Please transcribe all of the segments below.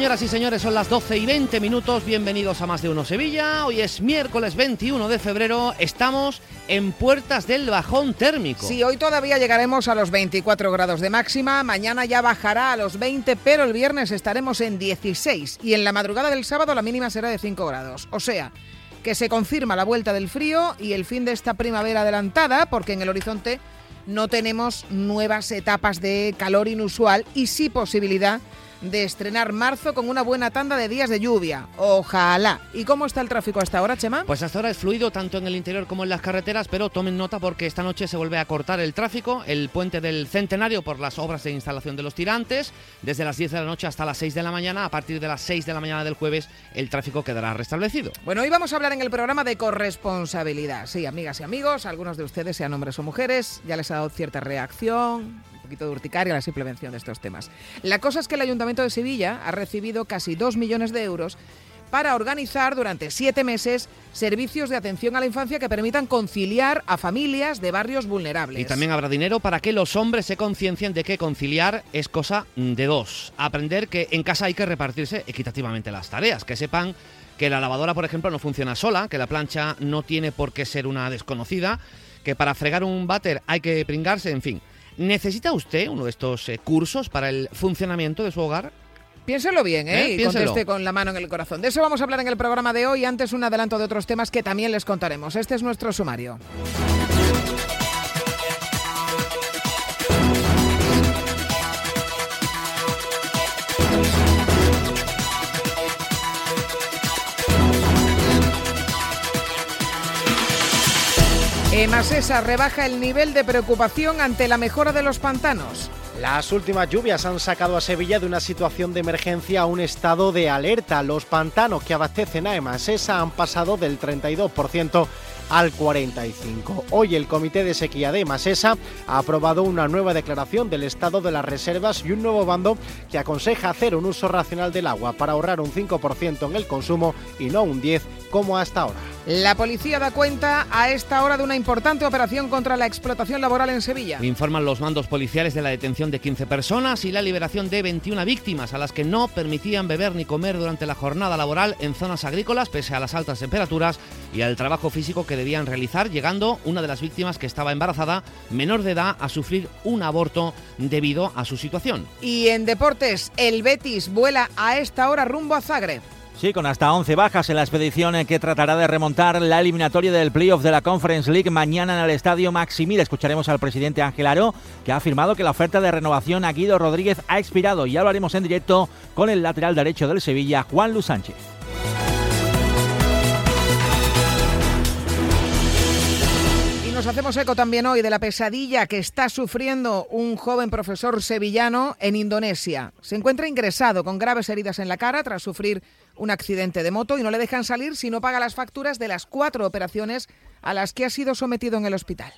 señoras y señores. Son las 12 y 20 minutos. Bienvenidos a Más de Uno Sevilla. Hoy es miércoles 21 de febrero. Estamos en puertas del bajón térmico. Sí, hoy todavía llegaremos a los 24 grados de máxima. Mañana ya bajará a los 20, pero el viernes estaremos en 16. Y en la madrugada del sábado la mínima será de 5 grados. O sea, que se confirma la vuelta del frío y el fin de esta primavera adelantada, porque en el horizonte no tenemos nuevas etapas de calor inusual y sí posibilidad estrenar marzo con una buena tanda de días de lluvia. Ojalá. ¿Y cómo está el tráfico hasta ahora, Chema? Pues hasta ahora es fluido tanto en el interior como en las carreteras, pero tomen nota porque esta noche se vuelve a cortar el tráfico, el puente del Centenario por las obras de instalación de los tirantes, desde las 10 de la noche hasta las 6 de la mañana. A partir de las 6 de la mañana del jueves el tráfico quedará restablecido. Bueno, hoy vamos a hablar en el programa de corresponsabilidad. Sí, amigas y amigos, algunos de ustedes, sean hombres o mujeres, ya les ha dado cierta reacción, poquito de urticaria la simple mención de estos temas. La cosa es que el Ayuntamiento de Sevilla ha recibido casi 2 millones de euros para organizar durante siete meses servicios de atención a la infancia que permitan conciliar a familias de barrios vulnerables. Y también habrá dinero para que los hombres se conciencien de que conciliar es cosa de dos. Aprender que en casa hay que repartirse equitativamente las tareas, que sepan que la lavadora, por ejemplo, no funciona sola, que la plancha no tiene por qué ser una desconocida, que para fregar un váter hay que pringarse, en fin. ¿Necesita usted uno de estos eh, cursos para el funcionamiento de su hogar? Piénselo bien, ¿eh? ¿Eh? Y conteste con la mano en el corazón. De eso vamos a hablar en el programa de hoy. Antes un adelanto de otros temas que también les contaremos. Este es nuestro sumario. Emasesa rebaja el nivel de preocupación ante la mejora de los pantanos. Las últimas lluvias han sacado a Sevilla de una situación de emergencia a un estado de alerta. Los pantanos que abastecen a Emasesa han pasado del 32% al 45. Hoy el Comité de Sequía de Masesa ha aprobado una nueva declaración del estado de las reservas y un nuevo bando que aconseja hacer un uso racional del agua para ahorrar un 5% en el consumo y no un 10% como hasta ahora. La policía da cuenta a esta hora de una importante operación contra la explotación laboral en Sevilla. Informan los mandos policiales de la detención de 15 personas y la liberación de 21 víctimas a las que no permitían beber ni comer durante la jornada laboral en zonas agrícolas pese a las altas temperaturas y al trabajo físico que debían realizar, llegando una de las víctimas que estaba embarazada, menor de edad, a sufrir un aborto debido a su situación. Y en deportes, el Betis vuela a esta hora rumbo a Zagreb. Sí, con hasta 11 bajas en la expedición que tratará de remontar la eliminatoria del playoff de la Conference League mañana en el Estadio Maximil. Escucharemos al presidente Ángel Aro, que ha afirmado que la oferta de renovación a Guido Rodríguez ha expirado y ya lo haremos en directo con el lateral derecho del Sevilla, Juan Luis Sánchez. Nos hacemos eco también hoy de la pesadilla que está sufriendo un joven profesor sevillano en Indonesia. Se encuentra ingresado con graves heridas en la cara tras sufrir un accidente de moto y no le dejan salir si no paga las facturas de las cuatro operaciones a las que ha sido sometido en el hospital.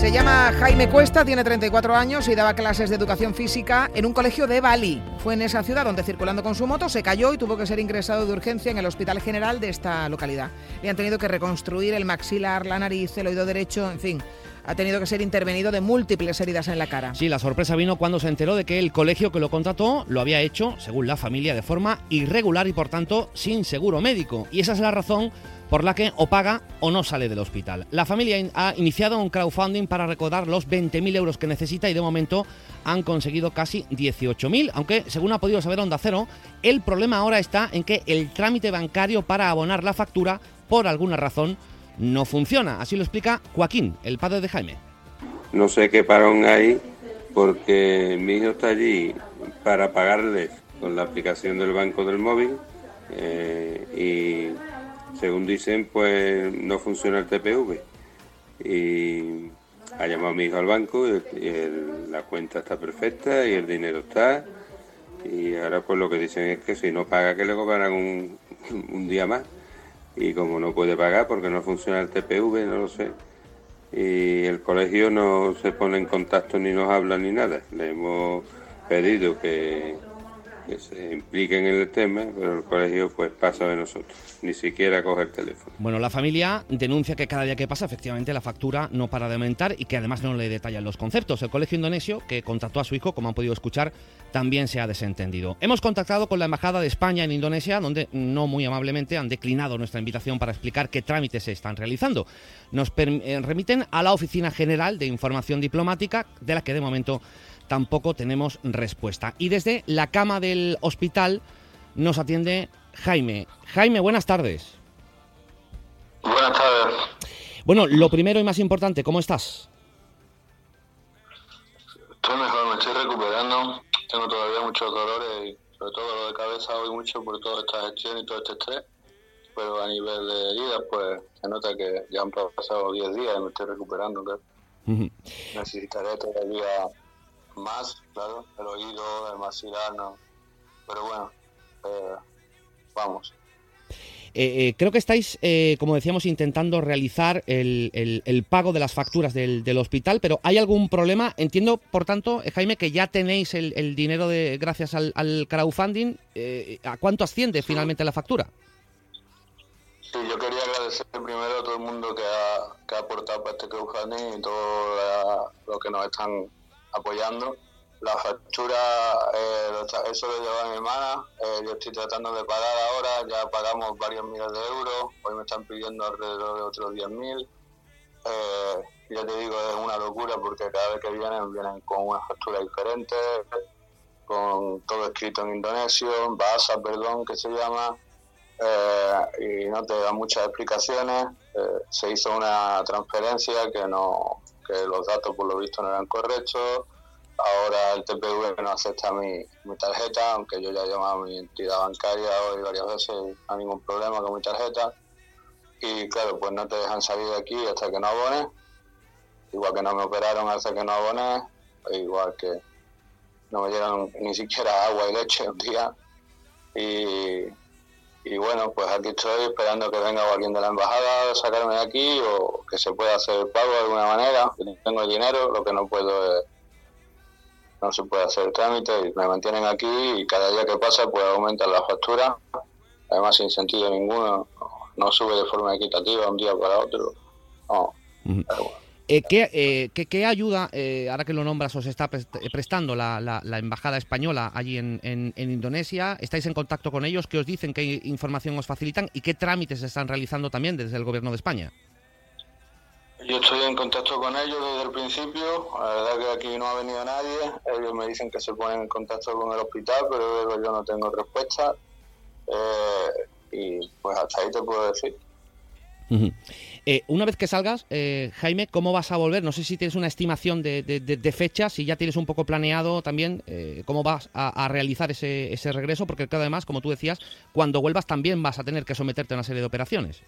Se llama Jaime Cuesta, tiene 34 años y daba clases de educación física en un colegio de Bali. Fue en esa ciudad donde circulando con su moto se cayó y tuvo que ser ingresado de urgencia en el Hospital General de esta localidad. Le han tenido que reconstruir el maxilar, la nariz, el oído derecho, en fin ha tenido que ser intervenido de múltiples heridas en la cara. Sí, la sorpresa vino cuando se enteró de que el colegio que lo contrató lo había hecho, según la familia, de forma irregular y por tanto sin seguro médico. Y esa es la razón por la que o paga o no sale del hospital. La familia ha iniciado un crowdfunding para recaudar los 20.000 euros que necesita y de momento han conseguido casi 18.000, aunque según ha podido saber Onda Cero, el problema ahora está en que el trámite bancario para abonar la factura, por alguna razón, no funciona. Así lo explica Joaquín, el padre de Jaime. No sé qué parón hay porque mi hijo está allí para pagarles con la aplicación del banco del móvil eh, y según dicen, pues no funciona el TPV. Y ha llamado a mi hijo al banco y, la cuenta está perfecta y el dinero está. Y ahora pues lo que dicen es que si no paga que le cobrarán un, un día más. Y como no puede pagar porque no funciona el TPV, no lo sé. Y el colegio no se pone en contacto ni nos habla ni nada. Le hemos pedido que que se impliquen en el tema, pero el colegio pues pasa de nosotros, ni siquiera coge el teléfono. Bueno, la familia denuncia que cada día que pasa efectivamente la factura no para de aumentar y que además no le detallan los conceptos. El colegio indonesio que contrató a su hijo, como han podido escuchar, también se ha desentendido. Hemos contactado con la Embajada de España en Indonesia, donde no muy amablemente han declinado nuestra invitación para explicar qué trámites se están realizando. Nos eh, remiten a la Oficina General de Información Diplomática, de la que de momento tampoco tenemos respuesta. Y desde la cama del hospital nos atiende Jaime. Jaime, buenas tardes. Buenas tardes. Bueno, lo primero y más importante, ¿cómo estás? Estoy mejor, me estoy recuperando. Tengo todavía muchos dolores y sobre todo dolor de cabeza hoy mucho por toda esta gestión y todo este estrés. Pero a nivel de heridas, pues se nota que ya han pasado 10 días y me estoy recuperando. Necesitaré todavía más, claro, el oído, el maxilar, no. Pero bueno, eh, vamos. Eh, eh, creo que estáis, como decíamos, intentando realizar el, el, pago de las facturas del, del, hospital, pero ¿hay algún problema? Entiendo, por tanto, Jaime, que ya tenéis el, el dinero de gracias al, al crowdfunding. ¿A cuánto asciende finalmente la factura? Sí, yo quería agradecer primero a todo el mundo que ha, que ha aportado para este crowdfunding y todo lo que nos están apoyando. La factura, eh, eso lo lleva mi hermana, eh, yo estoy tratando de pagar ahora, ya pagamos varios miles de euros, hoy me están pidiendo alrededor de otros 10.000. Eh, ya te digo, es una locura porque cada vez que vienen, vienen con una factura diferente, con todo escrito en indonesio, en Bahasa, perdón, que se llama, y no te dan muchas explicaciones. se hizo una transferencia que no que los datos por lo visto no eran correctos. Ahora el TPV no acepta mi, mi tarjeta, aunque yo ya he llamado a mi entidad bancaria hoy varias veces, no hay ningún problema con mi tarjeta. Y claro, pues no te dejan salir de aquí hasta que no abones. Igual que no me operaron hasta que no abones, igual que no me dieron ni siquiera agua y leche un día. Y, y bueno, pues aquí estoy esperando que venga alguien de la embajada a sacarme de aquí o que se pueda hacer el pago de alguna manera. Tengo el dinero, lo que no puedo es, no se puede hacer el trámite y me mantienen aquí y cada día que pasa pues aumentan la factura, además sin sentido ninguno, no sube de forma equitativa un día para otro. No, eh, ¿qué, eh, qué, ayuda, eh, ahora que lo nombras, os está prestando la, la, Embajada Española allí en, en, Indonesia? ¿Estáis en contacto con ellos? ¿Qué os dicen? ¿Qué información os facilitan? ¿Y qué trámites están realizando también desde el Gobierno de España? Yo estoy en contacto con ellos desde el principio. La verdad que aquí no ha venido nadie. Ellos me dicen que se ponen en contacto con el hospital, pero luego yo no tengo respuesta. y pues hasta ahí te puedo decir. Eh, una vez que salgas, eh, Jaime, ¿cómo vas a volver? No sé si tienes una estimación de, fecha, si ya tienes un poco planeado también eh, cómo vas a, realizar ese, regreso, porque además, como tú decías, cuando vuelvas también vas a tener que someterte a una serie de operaciones.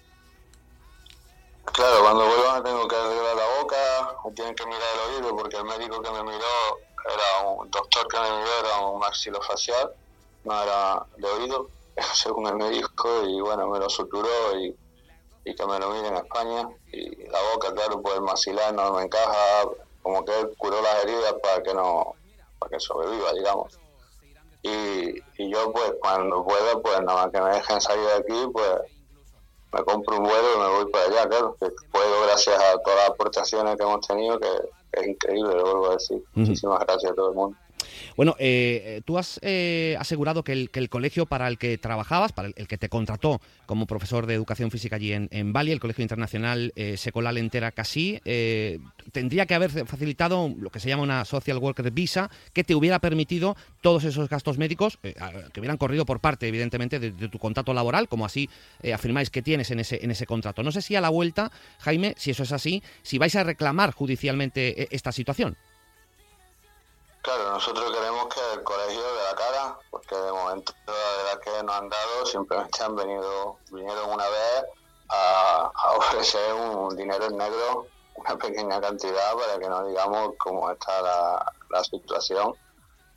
Claro, cuando vuelva tengo que arreglar la boca, me tienen que mirar el oído, porque el médico que me miró era un doctor que me miró, era un maxilofacial, no era de oído, según el médico, y bueno, me lo suturó y y que me lo miren en España. Y la boca, claro, pues el maxilar no me encaja, como que él curó las heridas para que no, para que sobreviva, digamos. Y, y yo pues cuando pueda, pues nada más que me dejen salir de aquí, pues me compro un vuelo y me voy para allá, claro, que puedo gracias a todas las aportaciones que hemos tenido, que, es increíble, lo vuelvo a decir. Muchísimas gracias a todo el mundo. Bueno, eh, tú has eh, asegurado que el, que el, colegio para el que trabajabas, para el, que te contrató como profesor de educación física allí en, Bali, el Colegio Internacional eh, Secolal Entera Casi, eh, tendría que haber facilitado lo que se llama una Social Worker Visa que te hubiera permitido todos esos gastos médicos que hubieran corrido por parte, evidentemente, de, tu contrato laboral, como así afirmáis que tienes en ese, en ese contrato. No sé si a la vuelta, Jaime, si eso es así, si vais a reclamar judicialmente esta situación. Claro, nosotros queremos que el colegio de la cara, porque de momento la verdad que nos han dado, simplemente han venido, vinieron una vez a, ofrecer un dinero en negro, una pequeña cantidad para que no digamos cómo está la, la situación,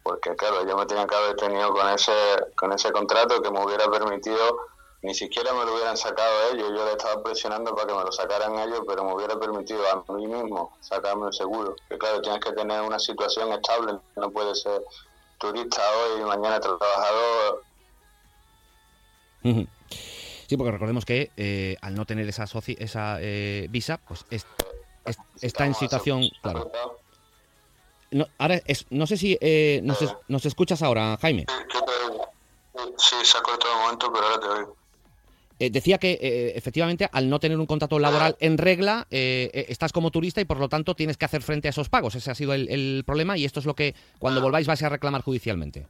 porque claro, yo me tenía que haber tenido con ese, con ese contrato que me hubiera permitido ni siquiera me lo hubieran sacado ellos, yo le estaba presionando para que me lo sacaran ellos, pero me hubiera permitido a mí mismo sacarme el seguro. Que claro, tienes que tener una situación estable, no puede ser turista hoy y mañana trabajador. Sí, porque recordemos que eh, al no tener esa, esa eh, visa, pues está en situación, claro. No, ahora es, no sé si eh, nos, nos, escuchas ahora, Jaime. Sí, se ha cortado un momento, pero ahora te oigo. Eh, decía que eh, efectivamente al no tener un contrato laboral en regla eh, estás como turista y por lo tanto tienes que hacer frente a esos pagos. Ese ha sido el, problema y esto es lo que cuando volváis vais a reclamar judicialmente.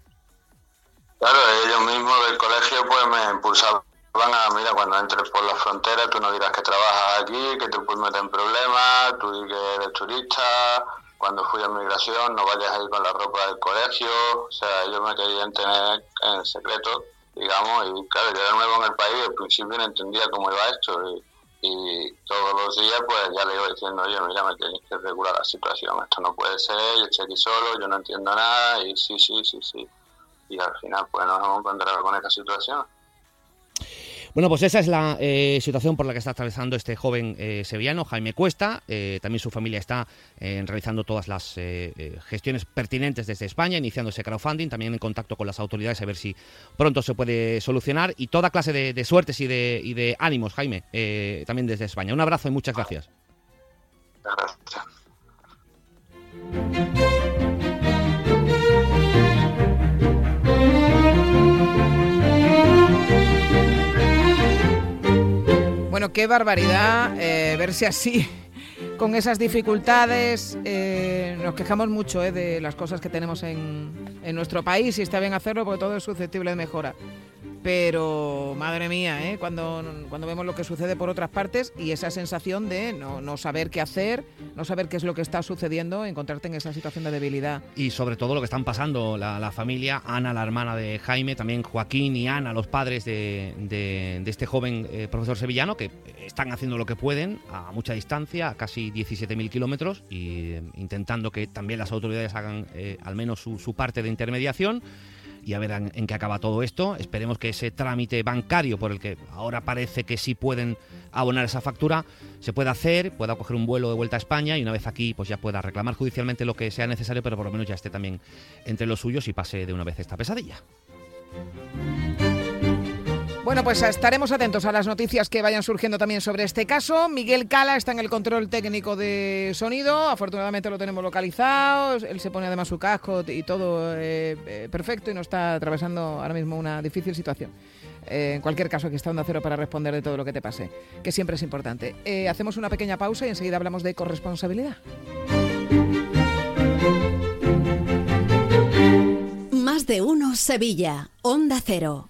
Claro, ellos mismos del colegio pues me impulsaban a, mira, cuando entres por la frontera tú no dirás que trabajas aquí, que te puedes meter en problemas, tú que eres turista, cuando fui a migración no vayas ahí con la ropa del colegio, o sea, ellos me querían tener en secreto digamos, y claro, yo de nuevo en el país al principio no entendía cómo iba esto y, todos los días pues ya le iba diciendo, oye, mira, me tenéis que regular la situación, esto no puede ser, yo estoy aquí solo, yo no entiendo nada y sí, sí, sí, sí. Y al final pues nos hemos encontrado con esta situación. Bueno, pues esa es la eh, situación por la que está atravesando este joven eh, sevillano, Jaime Cuesta. Eh, también su familia está realizando todas las gestiones pertinentes desde España, iniciando ese crowdfunding, también en contacto con las autoridades a ver si pronto se puede solucionar. Y toda clase de, suertes y de, ánimos, Jaime, también desde España. Un abrazo y muchas. Gracias. Qué barbaridad eh, verse así, con esas dificultades. Eh, nos quejamos mucho eh, de las cosas que tenemos en, en nuestro país y está bien hacerlo porque todo es susceptible de mejora pero madre mía, ¿eh? cuando, cuando vemos lo que sucede por otras partes y esa sensación de no, saber qué hacer, no saber qué es lo que está sucediendo, encontrarte en esa situación de debilidad. Y sobre todo lo que están pasando la, familia, Ana, la hermana de Jaime, también Joaquín y Ana, los padres de, de, este joven eh, profesor sevillano, que están haciendo lo que pueden a mucha distancia, casi 17.000 kilómetros, y eh, intentando que también las autoridades hagan eh, al menos su, parte de intermediación y a ver en, qué acaba todo esto. Esperemos que ese trámite bancario por el que ahora parece que sí pueden abonar esa factura se pueda hacer, pueda coger un vuelo de vuelta a España y una vez aquí pues ya pueda reclamar judicialmente lo que sea necesario, pero por lo menos ya esté también entre los suyos y pase de una vez esta pesadilla. Bueno, pues estaremos atentos a las noticias que vayan surgiendo también sobre este caso. Miguel Cala está en el control técnico de sonido. Afortunadamente lo tenemos localizado. Él se pone además su casco y todo eh, eh, perfecto y no está atravesando ahora mismo una difícil situación. Eh, en cualquier caso, aquí está Onda Cero para responder de todo lo que te pase, que siempre es importante. hacemos una pequeña pausa y enseguida hablamos de corresponsabilidad. Más de uno Sevilla, Onda Cero.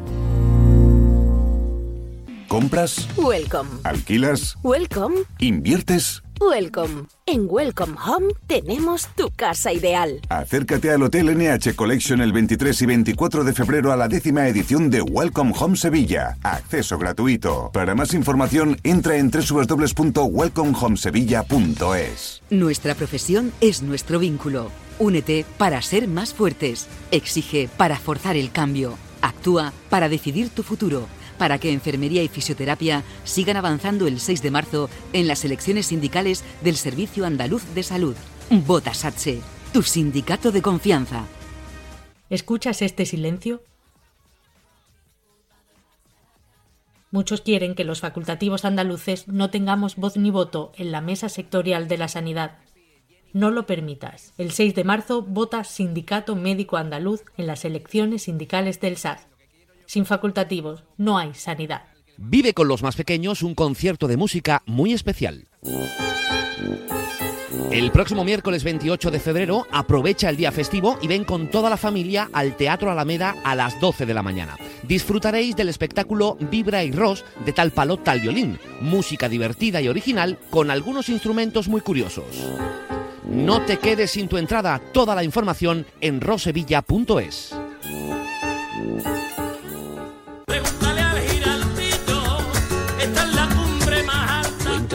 ¿Compras? Welcome. ¿Alquilas? Welcome. ¿Inviertes? Welcome. En Welcome Home tenemos tu casa ideal. Acércate al Hotel NH Collection el 23 y 24 de febrero a la décima edición de Welcome Home Sevilla. Acceso gratuito. Para más información, entra en www.welcomehomesevilla.es. Nuestra profesión es nuestro vínculo. Únete para ser más fuertes. Exige para forzar el cambio. Actúa para decidir tu futuro para que enfermería y fisioterapia sigan avanzando el 6 de marzo en las elecciones sindicales del Servicio Andaluz de Salud. Vota SATSE, tu sindicato de confianza. ¿Escuchas este silencio? Muchos quieren que los facultativos andaluces no tengamos voz ni voto en la mesa sectorial de la sanidad. No lo permitas. El 6 de marzo vota Sindicato Médico Andaluz en las elecciones sindicales del SAS. Sin facultativos no hay sanidad. Vive con los más pequeños un concierto de música muy especial. El próximo miércoles 28 de febrero aprovecha el día festivo y ven con toda la familia al Teatro Alameda a las 12 de la mañana. Disfrutaréis del espectáculo Vibra y Ros de tal palo tal violín, música divertida y original con algunos instrumentos muy curiosos. No te quedes sin tu entrada, toda la información en rosevilla.es.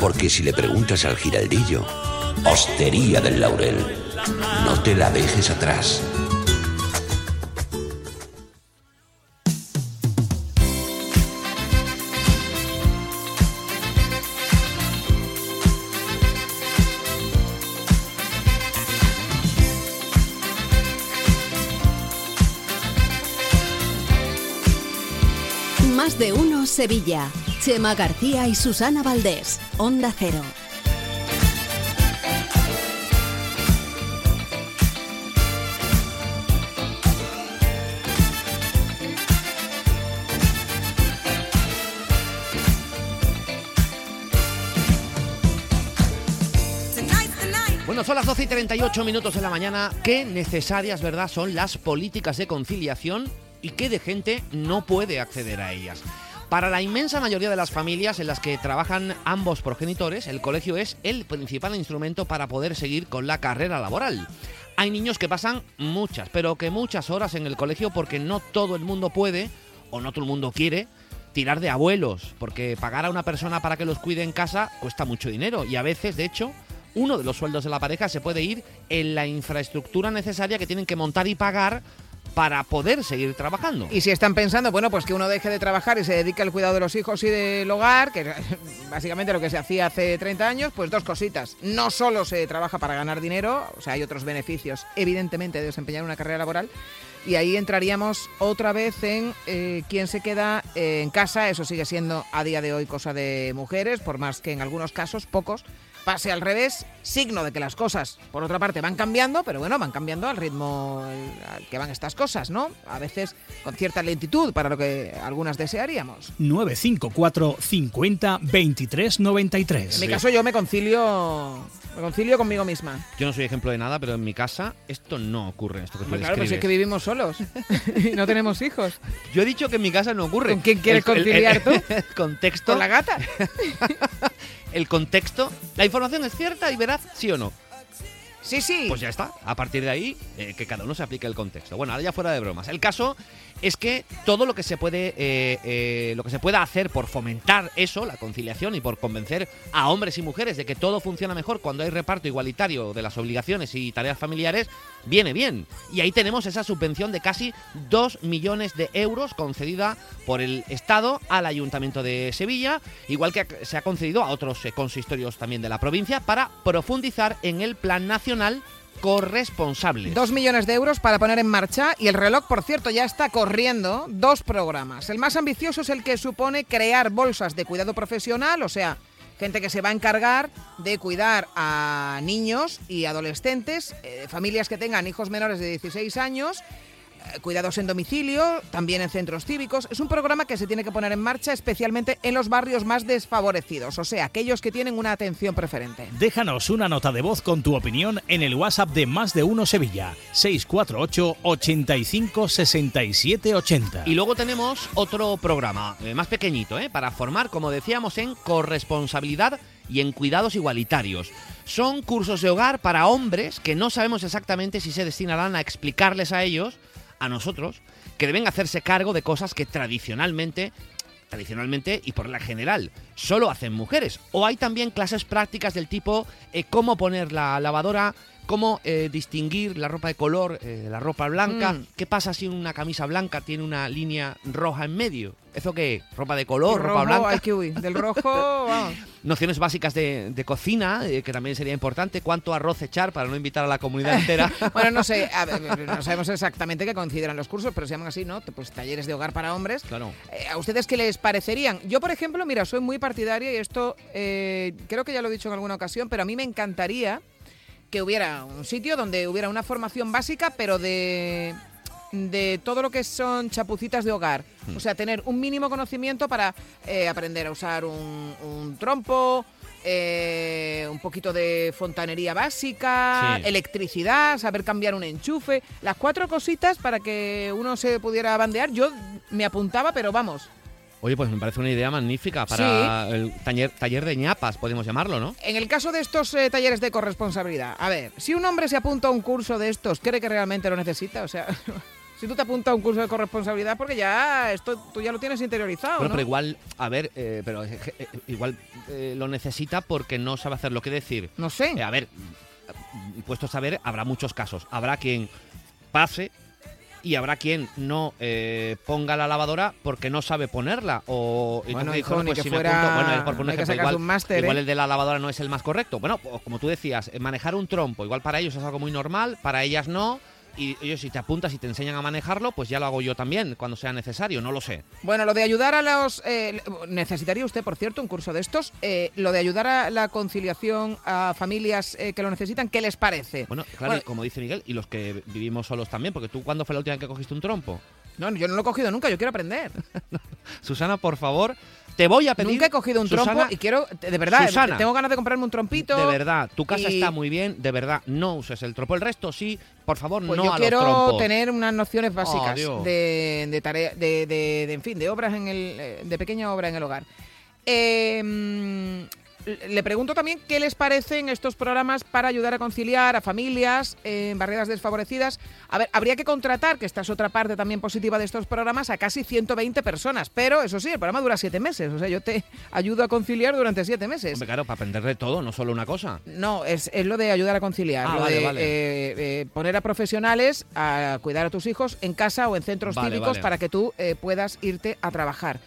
Porque si le preguntas al giraldillo, Hostería del Laurel, no te la dejes atrás. Más de uno Sevilla. Chema García y Susana Valdés. Onda Cero. Bueno, son las 12 y 38 minutos de la mañana. Qué necesarias, ¿verdad?, son las políticas de conciliación y qué de gente no puede acceder a ellas. Para la inmensa mayoría de las familias en las que trabajan ambos progenitores, el colegio es el principal instrumento para poder seguir con la carrera laboral. Hay niños que pasan muchas, pero que muchas horas en el colegio porque no todo el mundo puede o no todo el mundo quiere tirar de abuelos, porque pagar a una persona para que los cuide en casa cuesta mucho dinero y a veces, de hecho, uno de los sueldos de la pareja se puede ir en la infraestructura necesaria que tienen que montar y pagar para poder seguir trabajando. Y si están pensando, bueno, pues que uno deje de trabajar y se dedique al cuidado de los hijos y del hogar, que es básicamente lo que se hacía hace 30 años, pues dos cositas. No solo se trabaja para ganar dinero, o sea, hay otros beneficios, evidentemente, de desempeñar una carrera laboral. Y ahí entraríamos otra vez en eh, quién se queda eh, en casa. Eso sigue siendo a día de hoy cosa de mujeres, por más que en algunos casos, pocos, pase al revés, signo de que las cosas, por otra parte, van cambiando, pero bueno, van cambiando al ritmo al que van estas cosas, ¿no? A veces con cierta lentitud para lo que algunas desearíamos. 954 50 23 93. En mi caso yo me concilio me concilio conmigo misma. Yo no soy ejemplo de nada, pero en mi casa esto no ocurre, esto que tú claro, pues es que vivimos solos y no tenemos hijos. Yo he dicho que en mi casa no ocurre. ¿Con quién quieres conciliar tú? El contexto. ¿Con la gata? el contexto. ¿La información es cierta y veraz, sí o no? Sí, sí. Pues ya está. A partir de ahí, eh, que cada uno se aplique el contexto. Bueno, ahora ya fuera de bromas. El caso es que todo lo que se puede eh, eh, lo que se pueda hacer por fomentar eso, la conciliación y por convencer a hombres y mujeres de que todo funciona mejor cuando hay reparto igualitario de las obligaciones y tareas familiares, viene bien. Y ahí tenemos esa subvención de casi 2 millones de euros concedida por el Estado al Ayuntamiento de Sevilla, igual que se ha concedido a otros eh, consistorios también de la provincia para profundizar en el Plan Nacional corresponsables. Dos millones de euros para poner en marcha y el reloj, por cierto, ya está corriendo dos programas. El más ambicioso es el que supone crear bolsas de cuidado profesional, o sea, gente que se va a encargar de cuidar a niños y adolescentes, eh, familias que tengan hijos menores de 16 años cuidados en domicilio, también en centros cívicos. Es un programa que se tiene que poner en marcha especialmente en los barrios más desfavorecidos, o sea, aquellos que tienen una atención preferente. Déjanos una nota de voz con tu opinión en el WhatsApp de Más de Uno Sevilla, 648 85 67 80. Y luego tenemos otro programa, eh, más pequeñito, ¿eh? para formar, como decíamos, en corresponsabilidad y en cuidados igualitarios. Son cursos de hogar para hombres que no sabemos exactamente si se destinarán a explicarles a ellos a nosotros que deben hacerse cargo de cosas que tradicionalmente tradicionalmente y por la general solo hacen mujeres. O hay también clases prácticas del tipo eh, cómo poner la lavadora cómo eh, distinguir la ropa de color, eh, la ropa blanca. Mm. ¿Qué pasa si una camisa blanca tiene una línea roja en medio? ¿Eso qué? ¿Ropa de color? ¿Ropa blanca? hay que huir. Del rojo, vamos. Nociones básicas de, de cocina, eh, que también sería importante. ¿Cuánto arroz echar para no invitar a la comunidad entera? Bueno, no sé, a ver, no sabemos exactamente qué consideran los cursos, pero se llaman así, ¿no? Pues talleres de hogar para hombres. Claro. Eh, ¿A ustedes qué les parecerían? Yo, por ejemplo, mira, soy muy partidaria y esto eh, creo que ya lo he dicho en alguna ocasión, pero a mí me encantaría que hubiera un sitio donde hubiera una formación básica, pero de de todo lo que son chapucitas de hogar. O sea, tener un mínimo conocimiento para eh, aprender a usar un, un trompo, eh, un poquito de fontanería básica, Sí. electricidad, saber cambiar un enchufe, las cuatro cositas para que uno se pudiera bandear. Yo me apuntaba, pero vamos, Oye, pues me parece una idea magnífica para el taller, taller de ñapas, podemos llamarlo, ¿no? En el caso de estos eh, talleres de corresponsabilidad, a ver, si un hombre se apunta a un curso de estos, ¿cree que realmente lo necesita? O sea, si tú te apuntas a un curso de corresponsabilidad, porque ya esto tú ya lo tienes interiorizado, Bueno, ¿no? pero igual, a ver, eh, pero eh, igual eh, lo necesita porque no sabe hacer lo que decir. No sé. A ver, puesto a saber, habrá muchos casos. Habrá quien pase y habrá quien no eh, ponga la lavadora porque no sabe ponerla. O Bueno, entonces hijo, dice, ni pues que si me fuera- apunto- bueno, por poner ejemplo, igual, un máster, igual ¿eh? el de la lavadora no es el más correcto. Bueno, pues, como tú decías, manejar un trompo, igual para ellos es algo muy normal, para ellas no. Y ellos si te apuntas y te enseñan a manejarlo, pues ya lo hago yo también cuando sea necesario, no lo sé. Bueno, lo de ayudar a los... eh, necesitaría usted, por cierto, un curso de estos. eh, lo de ayudar a la conciliación a familias eh, que lo necesitan, ¿qué les parece? Bueno, claro, Bueno, y como dice Miguel, y los que vivimos solos también, porque tú, ¿cuándo fue la última vez que cogiste un trompo? No, yo no lo he cogido nunca, yo quiero aprender. Susana, por favor, te voy a pedir. Nunca he cogido un Susana, trompo y quiero, de verdad, Susana, tengo ganas de comprarme un trompito. De verdad, tu casa y- está muy bien, de verdad, no uses el trompo. El resto sí, por favor, Pues no yo a quiero los trompos. tener unas nociones básicas Dios. de, de tarea, de, de- de, en fin, de obras en el, eh, de pequeña obra en el hogar. Eh, le pregunto también qué les parecen estos programas para ayudar a conciliar a familias en barriadas desfavorecidas. A ver, habría que contratar, que esta es otra parte también positiva de estos programas, a casi 120 personas. Pero eso sí, el programa dura siete meses. O sea, yo te ayudo a conciliar durante siete meses. Hombre, claro, para aprender de todo, no solo una cosa. No, es, es lo de ayudar a conciliar, Ah, lo vale, de vale. eh, eh, poner a profesionales a cuidar a tus hijos en casa o en centros Vale, cívicos para que tú eh, puedas irte a trabajar.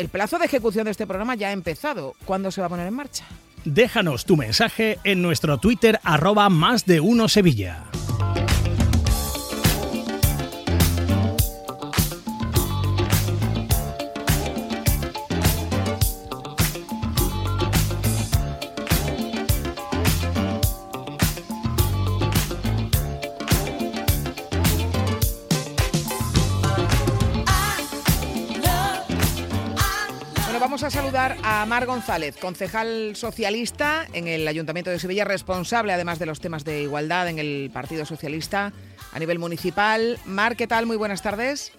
El plazo de ejecución de este programa ya ha empezado. ¿Cuándo se va a poner en marcha? Déjanos tu mensaje en nuestro Twitter arroba más de uno Sevilla. Saludar a Mar González, concejal socialista en el Ayuntamiento de Sevilla, responsable además de los temas de igualdad en el Partido Socialista a nivel municipal. Mar, ¿qué tal? Muy buenas tardes.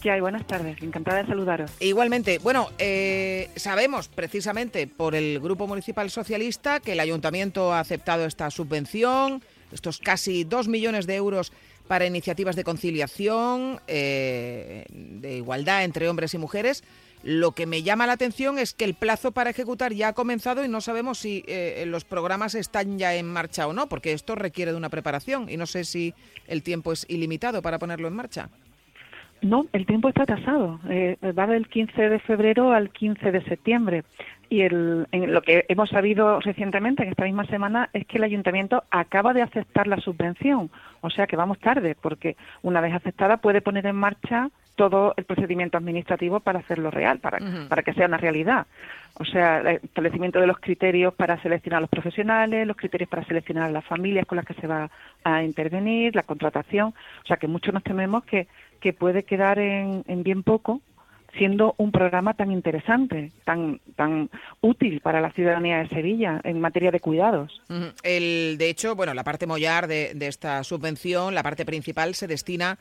¿Qué hay? Buenas tardes, encantada de saludaros. Igualmente, bueno, eh, sabemos precisamente por el Grupo Municipal Socialista que el Ayuntamiento ha aceptado esta subvención, estos casi dos millones de euros para iniciativas de conciliación, eh, de igualdad entre hombres y mujeres. Lo que me llama la atención es que el plazo para ejecutar ya ha comenzado y no sabemos si eh, los programas están ya en marcha o no, porque esto requiere de una preparación y no sé si el tiempo es ilimitado para ponerlo en marcha. No, el tiempo está tasado. Eh, va del 15 de febrero al 15 de septiembre. Y el, en lo que hemos sabido recientemente, en esta misma semana, es que el ayuntamiento acaba de aceptar la subvención. O sea que vamos tarde, porque una vez aceptada puede poner en marcha todo el procedimiento administrativo para hacerlo real, para, para que sea una realidad. O sea, el establecimiento de los criterios para seleccionar a los profesionales, los criterios para seleccionar a las familias con las que se va a intervenir, la contratación. O sea, que muchos nos tememos que, que puede quedar en, en bien poco siendo un programa tan interesante, tan, tan útil para la ciudadanía de Sevilla en materia de cuidados. El, de hecho, bueno, la parte mollar de, de esta subvención, la parte principal, se destina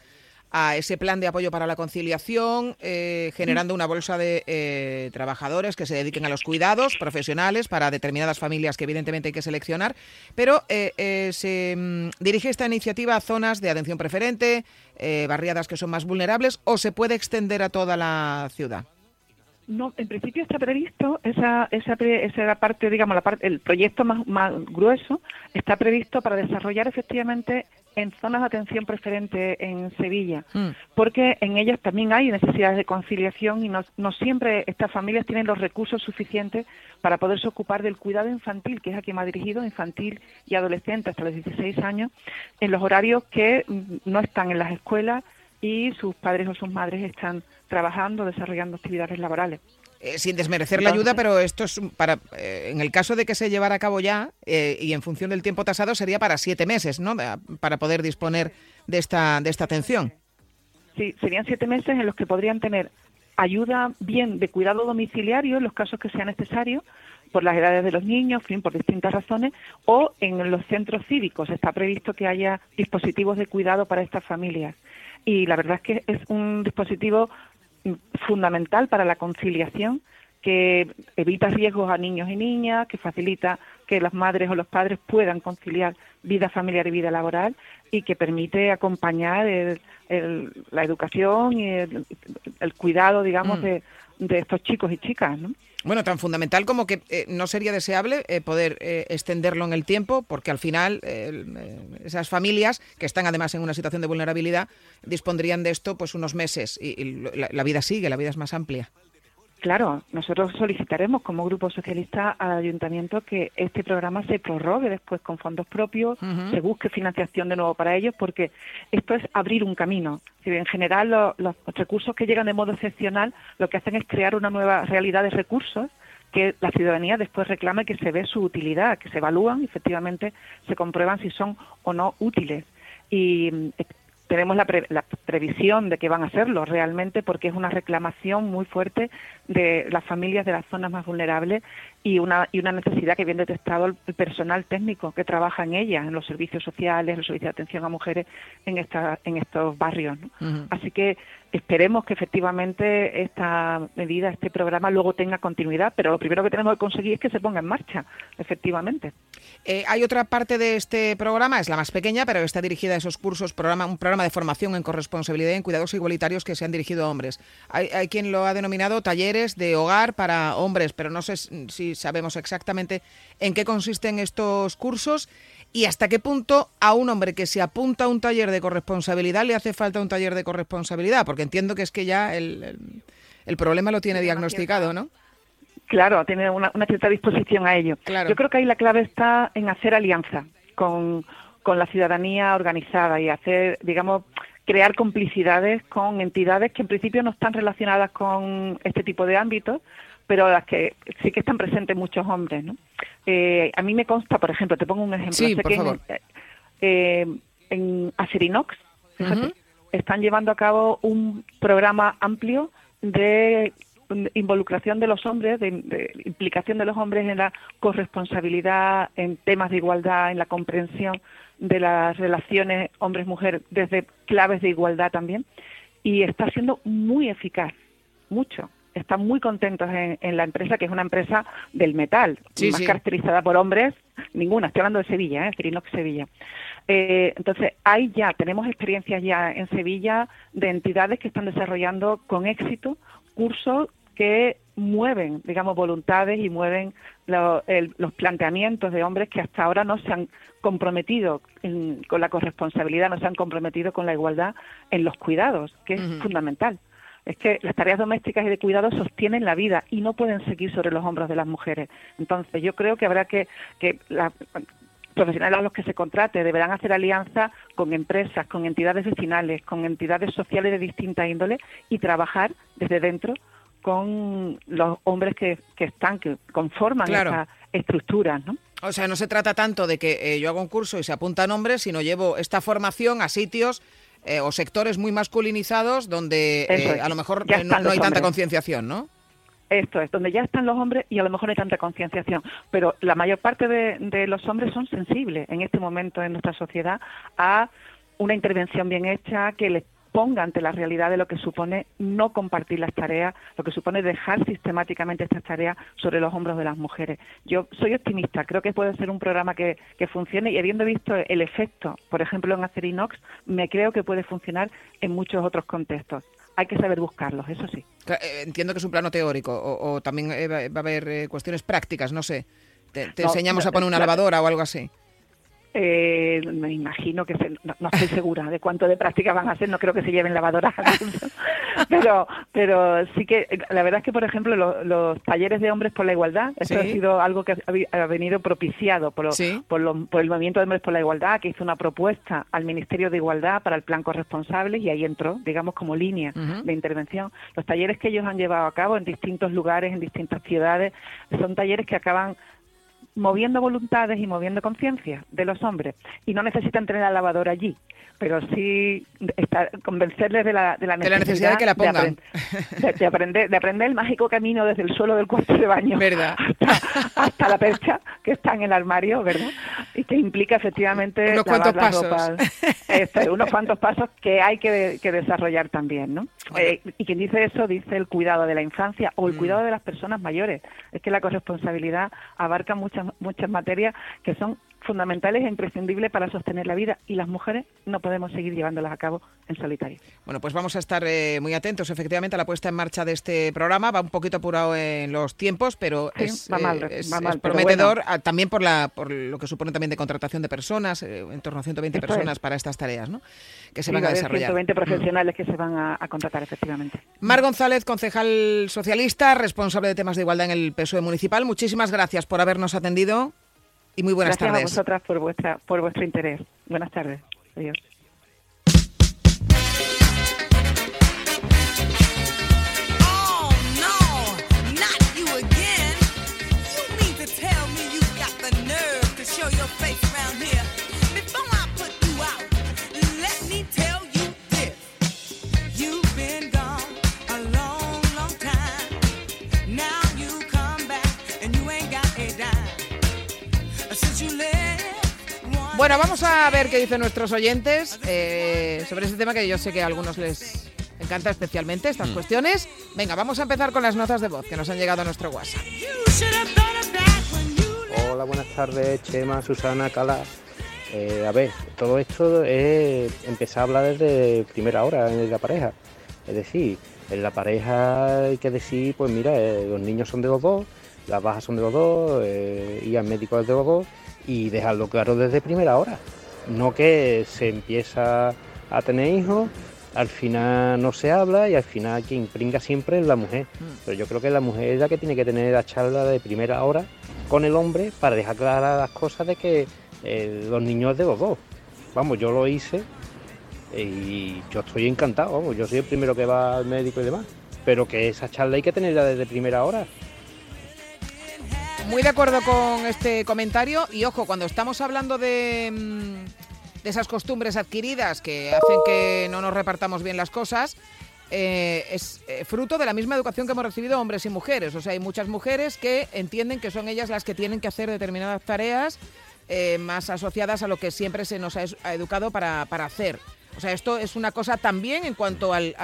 a ese plan de apoyo para la conciliación, eh, generando una bolsa de eh, trabajadores que se dediquen a los cuidados profesionales para determinadas familias que evidentemente hay que seleccionar, pero eh, eh, se mm, dirige esta iniciativa a zonas de atención preferente, eh, barriadas que son más vulnerables, o se puede extender a toda la ciudad. No, en principio está previsto esa esa, esa parte, digamos, la parte, el proyecto más, más grueso está previsto para desarrollar efectivamente en zonas de atención preferente en Sevilla, Mm. porque en ellas también hay necesidades de conciliación y no, no siempre estas familias tienen los recursos suficientes para poderse ocupar del cuidado infantil, que es a quien me ha dirigido, infantil y adolescente hasta los 16 años, en los horarios que mm, no están en las escuelas y sus padres o sus madres están trabajando, desarrollando actividades laborales. Eh, sin desmerecer la ayuda, pero esto es para eh, en el caso de que se llevara a cabo ya eh, y en función del tiempo tasado sería para siete meses, ¿no? Para poder disponer de esta de esta atención. Sí, serían siete meses en los que podrían tener ayuda bien de cuidado domiciliario en los casos que sea necesario, por las edades de los niños, en fin, por distintas razones, o en los centros cívicos. Está previsto que haya dispositivos de cuidado para estas familias. Y la verdad es que es un dispositivo fundamental para la conciliación que evita riesgos a niños y niñas, que facilita que las madres o los padres puedan conciliar vida familiar y vida laboral y que permite acompañar el- el- la educación y el, el cuidado, digamos, Mm. de, de estos chicos y chicas, ¿no? Bueno, tan fundamental como que eh, no sería deseable eh, poder eh, extenderlo en el tiempo, porque al final eh, esas familias que están además en una situación de vulnerabilidad dispondrían de esto pues unos meses y, la vida sigue, la vida es más amplia. Claro, nosotros solicitaremos como Grupo Socialista al Ayuntamiento que este programa se prorrogue después con fondos propios, se busque financiación de nuevo para ellos, porque esto es abrir un camino. Si en general lo- los recursos que llegan de modo excepcional lo que hacen es crear una nueva realidad de recursos que la ciudadanía después reclame que se ve su utilidad, que se evalúan y efectivamente se comprueban si son o no útiles. Y eh, tenemos la, pre- la previsión de que van a hacerlo realmente porque es una reclamación muy fuerte de las familias de las zonas más vulnerables y una, y una necesidad que bien detectado el, personal técnico que trabaja en ellas, en los servicios sociales, en los servicios de atención a mujeres en, esta, en estos barrios. ¿no? Así que esperemos que efectivamente esta medida, este programa luego tenga continuidad, pero lo primero que tenemos que conseguir es que se ponga en marcha, efectivamente. Eh, hay otra parte de este programa, es la más pequeña, pero está dirigida a esos cursos, programa, un programa de formación en corresponsabilidad y en cuidados igualitarios que se han dirigido a hombres. Hay, hay quien lo ha denominado talleres de hogar para hombres, pero no sé s- si sabemos exactamente en qué consisten estos cursos y hasta qué punto a un hombre que se apunta a un taller de corresponsabilidad le hace falta un taller de corresponsabilidad, porque entiendo que es que ya el, el- el problema lo tiene diagnosticado, ¿no? Claro, tiene una, una cierta disposición a ello. Claro. Yo creo que ahí la clave está en hacer alianza con, con la ciudadanía organizada y hacer, digamos, crear complicidades con entidades que en principio no están relacionadas con este tipo de ámbitos, pero las que sí que están presentes muchos hombres. ¿no? Eh, a mí me consta, por ejemplo, te pongo un ejemplo. Sí, por que en- favor. eh, en Acerinox, fíjate, Ujú. están llevando a cabo un programa amplio de involucración de los hombres, de, de implicación de los hombres en la corresponsabilidad, en temas de igualdad, en la comprensión de las relaciones hombres-mujeres desde claves de igualdad también. Y está siendo muy eficaz, mucho. Están muy contentos en, en la empresa, que es una empresa del metal, Sí, más sí. caracterizada por hombres, ninguna. Estoy hablando de Sevilla, ¿eh? Sevilla. Eh, entonces, hay ya, tenemos experiencias ya en Sevilla de entidades que están desarrollando con éxito cursos que mueven, digamos, voluntades y mueven lo- el- los planteamientos de hombres que hasta ahora no se han comprometido en- con la corresponsabilidad, no se han comprometido con la igualdad en los cuidados, que es fundamental. Es que las tareas domésticas y de cuidado sostienen la vida y no pueden seguir sobre los hombros de las mujeres. Entonces, yo creo que habrá que, que la- profesionales a los que se contrate deberán hacer alianza con empresas, con entidades vecinales, con entidades sociales de distinta índole y trabajar desde dentro con los hombres que, que están, que conforman Claro. estas estructuras, ¿no? O sea, no se trata tanto de que eh, yo hago un curso y se apuntan hombres, sino llevo esta formación a sitios eh, o sectores muy masculinizados donde eh, a lo mejor no, hay tanta concienciación, ¿no? Esto es, donde ya están los hombres y a lo mejor no hay tanta concienciación. Pero la mayor parte de, de los hombres son sensibles en este momento en nuestra sociedad a una intervención bien hecha que les ponga ante la realidad de lo que supone no compartir las tareas, lo que supone dejar sistemáticamente estas tareas sobre los hombros de las mujeres. Yo soy optimista, creo que puede ser un programa que, que funcione y habiendo visto el efecto, por ejemplo, en Acerinox, me creo que puede funcionar en muchos otros contextos. hay que saber buscarlos, eso sí. Eh, entiendo que es un plano teórico o, también eh, va a haber eh, cuestiones prácticas, no sé. Te, enseñamos a poner una lavadora o algo así. Eh, me imagino que no, estoy segura de cuánto de práctica van a hacer, no creo que se lleven lavadoras, pero, pero sí que la verdad es que, por ejemplo, los talleres de hombres por la igualdad, esto ha sido algo que ha, venido propiciado por, por, el movimiento de hombres por la igualdad, que hizo una propuesta al Ministerio de Igualdad para el plan corresponsable y ahí entró, digamos, como línea de intervención. Los talleres que ellos han llevado a cabo en distintos lugares, en distintas ciudades, son talleres que acaban moviendo voluntades y moviendo conciencia de los hombres. Y no necesitan tener la lavadora allí, pero sí convencerles de la, de la, necesidad, de, que la pongan. De, aprender, de aprender el mágico camino desde el suelo del cuarto de baño ¿verdad? Hasta, la percha que está en el armario, ¿verdad? Y que implica efectivamente unos cuantos pasos. Este, unos cuantos pasos que hay que, desarrollar también, ¿no? Eh, y quien dice eso dice el cuidado de la infancia o el mm. cuidado de las personas mayores. Es que la corresponsabilidad abarca muchas muchas materias que son fundamentales e imprescindibles para sostener la vida y las mujeres no podemos seguir llevándolas a cabo en solitario. Bueno, pues vamos a estar eh, muy atentos efectivamente a la puesta en marcha de este programa. Va un poquito apurado en los tiempos, pero es, prometedor también por, la, por lo que supone también de contratación de personas, eh, en torno a 120 personas para estas tareas ¿no? que se van a desarrollar. 120 profesionales que se van a, contratar efectivamente. Mar González, concejal socialista, responsable de temas de igualdad en el PSOE municipal. Muchísimas gracias por habernos atendido y muy buenas tardes. Gracias a vosotras por, vuestra, por vuestro interés. Buenas tardes. Adiós. Bueno, vamos a ver qué dicen nuestros oyentes eh, sobre este tema que yo sé que a algunos les encanta especialmente estas mm. cuestiones. Venga, vamos a empezar con las notas de voz que nos han llegado a nuestro WhatsApp. Hola, buenas tardes, Chema, Susana, Cala. Eh, a ver, todo esto es empezar a hablar desde primera hora en la pareja. Es decir, en la pareja hay que decir, pues mira, eh, los niños son de los dos, las bajas son de los dos, y el médico es de los dos, y dejarlo claro desde primera hora. No que se empieza a tener hijos, al final no se habla y al final quien pringa siempre es la mujer. Mm. Pero yo creo que la mujer es la que tiene que tener la charla de primera hora con el hombre para dejar claras las cosas de que eh, los niños de los dos. Vamos, yo lo hice y yo estoy encantado, vamos, yo soy el primero que va al médico y demás. Pero que esa charla hay que tenerla desde primera hora muy de acuerdo con este comentario y ojo, cuando estamos hablando de, mm, de esas costumbres adquiridas que hacen que no nos repartamos bien las cosas, eh, es eh, fruto de la misma educación que hemos recibido hombres y mujeres. O sea, hay muchas mujeres que entienden que son ellas las que tienen que hacer determinadas tareas eh, más asociadas a lo que siempre se nos ha educado para, para hacer. O sea, esto es una cosa también en cuanto al,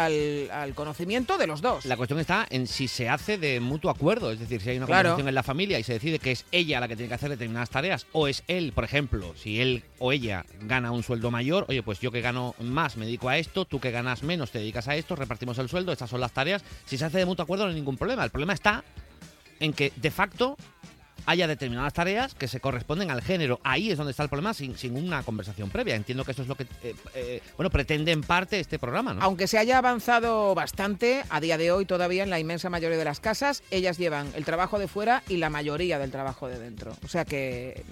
conocimiento de los dos. La cuestión está en si se hace de mutuo acuerdo, es decir, si hay una conversación en la familia y se decide que es ella la que tiene que hacer determinadas tareas, o es él, por ejemplo, si él o ella gana un sueldo mayor, oye, pues yo que gano más me dedico a esto, tú que ganas menos te dedicas a esto, repartimos el sueldo, estas son las tareas. Si se hace de mutuo acuerdo no hay ningún problema. El problema está en que de facto haya determinadas tareas que se corresponden al género. Ahí es donde está el problema sin, sin una conversación previa. Entiendo que eso es lo que eh, eh, bueno pretende en parte este programa. Aunque se haya avanzado bastante, a día de hoy todavía en la inmensa mayoría de las casas, ellas llevan el trabajo de fuera y la mayoría del trabajo de dentro. O sea que...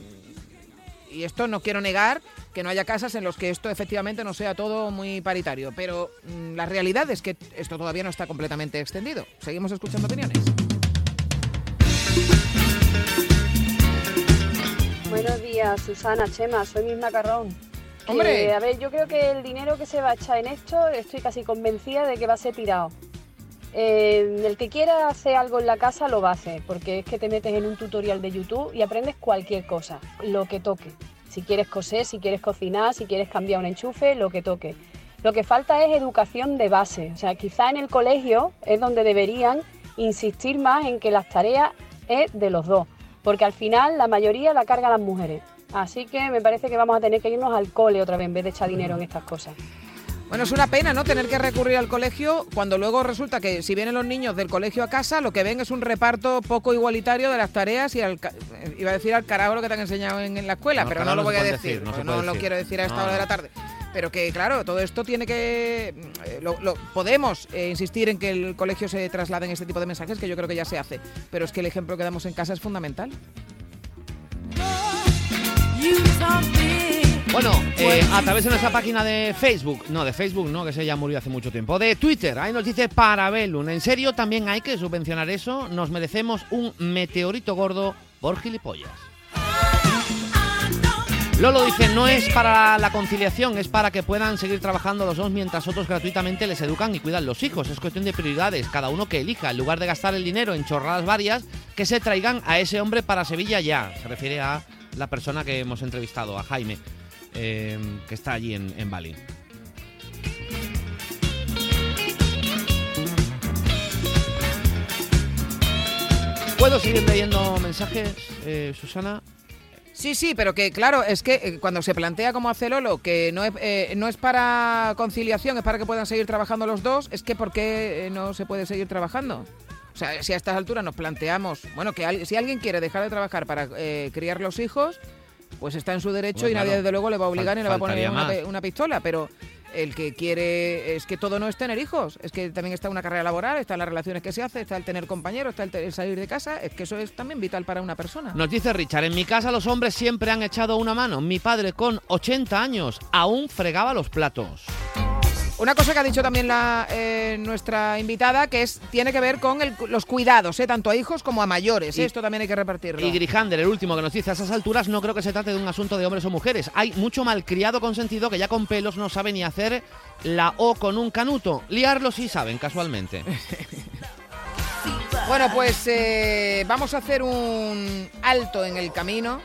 Y esto no quiero negar que no haya casas en los que esto efectivamente no sea todo muy paritario, pero mm, la realidad es que esto todavía no está completamente extendido. Seguimos escuchando opiniones. Buenos días, Susana, Chema, soy Miss Macarrón. Hombre. a ver, yo creo que el dinero que se va a echar en esto, estoy casi convencida de que va a ser tirado. Eh, el que quiera hacer algo en la casa lo va a hacer, porque es que te metes en un tutorial de YouTube y aprendes cualquier cosa, lo que toque. Si quieres coser, si quieres cocinar, si quieres cambiar un enchufe, lo que toque. Lo que falta es educación de base. O sea, quizá en el colegio es donde deberían insistir más en que las tareas es de los dos porque al final la mayoría la cargan las mujeres. Así que me parece que vamos a tener que irnos al cole otra vez en vez de echar dinero en estas cosas. Bueno, es una pena, ¿no? Tener que recurrir al colegio cuando luego resulta que si vienen los niños del colegio a casa, lo que ven es un reparto poco igualitario de las tareas y al, iba a decir al carajo lo que te han enseñado en, la escuela, pero no lo voy a decir, no, lo quiero decir a esta hora de la tarde. Pero que claro, todo esto tiene que... Eh, lo, podemos eh, insistir en que el colegio se traslade en este tipo de mensajes, que yo creo que ya se hace, pero es que el ejemplo que damos en casa es fundamental. Bueno, eh, a través de nuestra página de Facebook, no, de Facebook no, que se ya murió hace mucho tiempo, de Twitter, ahí nos dice Parabellum, ¿en serio también hay que subvencionar eso? Nos merecemos un meteorito gordo por gilipollas. Lolo dice, no es para la conciliación, es para que puedan seguir trabajando los dos mientras otros gratuitamente les educan y cuidan los hijos. Es cuestión de prioridades, cada uno que elija. En lugar de gastar el dinero en chorradas varias, que se traigan a ese hombre para Sevilla ya. Se refiere a la persona que hemos entrevistado, a Jaime. Eh, que está allí en, Bali. ¿Puedo seguir leyendo mensajes, eh, Susana? Sí, sí, pero que claro, es que eh, cuando se plantea como hace Lolo, que no es, no es para conciliación, es para que puedan seguir trabajando los dos, es que ¿por qué no se puede seguir trabajando? O sea, si a estas alturas nos planteamos, bueno, que si alguien quiere dejar de trabajar para criar los hijos, pues está en su derecho y nadie desde luego le va a obligar ni le va a poner una, pistola, pero el que quiere es que todo no es tener hijos, es que también está una carrera laboral, están las relaciones que se hace, está el tener compañeros, está el, salir de casa, es que eso es también vital para una persona. Nos dice Richard, en mi casa los hombres siempre han echado una mano, mi padre con 80 años aún fregaba los platos. Una cosa que ha dicho también la, eh, nuestra invitada, que es tiene que ver con los cuidados, eh, tanto a hijos como a mayores. Esto también hay que repartirlo. Y Grijander, el último que nos dice, a esas alturas no creo que se trate de un asunto de hombres o mujeres. Hay mucho malcriado consentido que ya con pelos no sabe ni hacer la O con un canuto. Liarlo sí saben, casualmente. bueno, pues eh, vamos a hacer un alto en el camino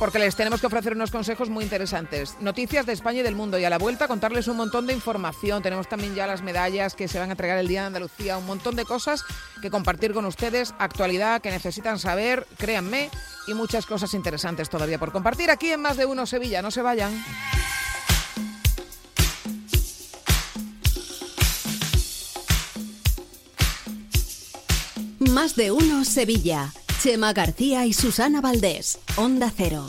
porque les tenemos que ofrecer unos consejos muy interesantes. Noticias de España y del mundo y a la vuelta contarles un montón de información. Tenemos también ya las medallas que se van a entregar el Día de Andalucía, un montón de cosas que compartir con ustedes, actualidad que necesitan saber, créanme, y muchas cosas interesantes todavía por compartir aquí en Más de Uno Sevilla. No se vayan. Más de Uno Sevilla Chema García y Susana Valdés, Onda Cero.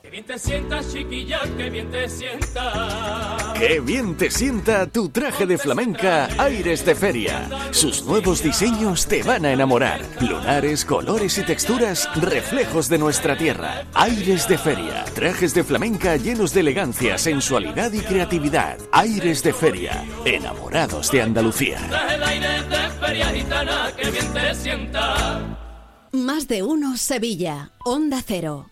Que bien te sientas, chiquilla qué bien te sienta. Qué bien te sienta tu traje de flamenca Aires de Feria. Sus nuevos diseños te van a enamorar. Lunares, colores y texturas, reflejos de nuestra tierra. Aires de Feria. Trajes de flamenca llenos de elegancia, sensualidad y creatividad. Aires de Feria. Enamorados de Andalucía. Más de uno Sevilla. Onda Cero.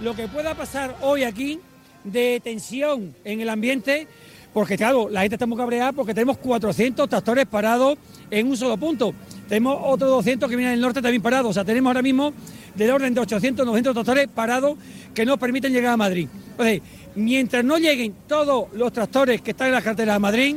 lo que pueda pasar hoy aquí de tensión en el ambiente, porque claro, la gente está muy cabreada porque tenemos 400 tractores parados en un solo punto. Tenemos otros 200 que vienen del norte también parados. O sea, tenemos ahora mismo del orden de 800, 900 tractores parados que nos permiten llegar a Madrid. Mientras no lleguen todos los tractores que están en la carretera de Madrid,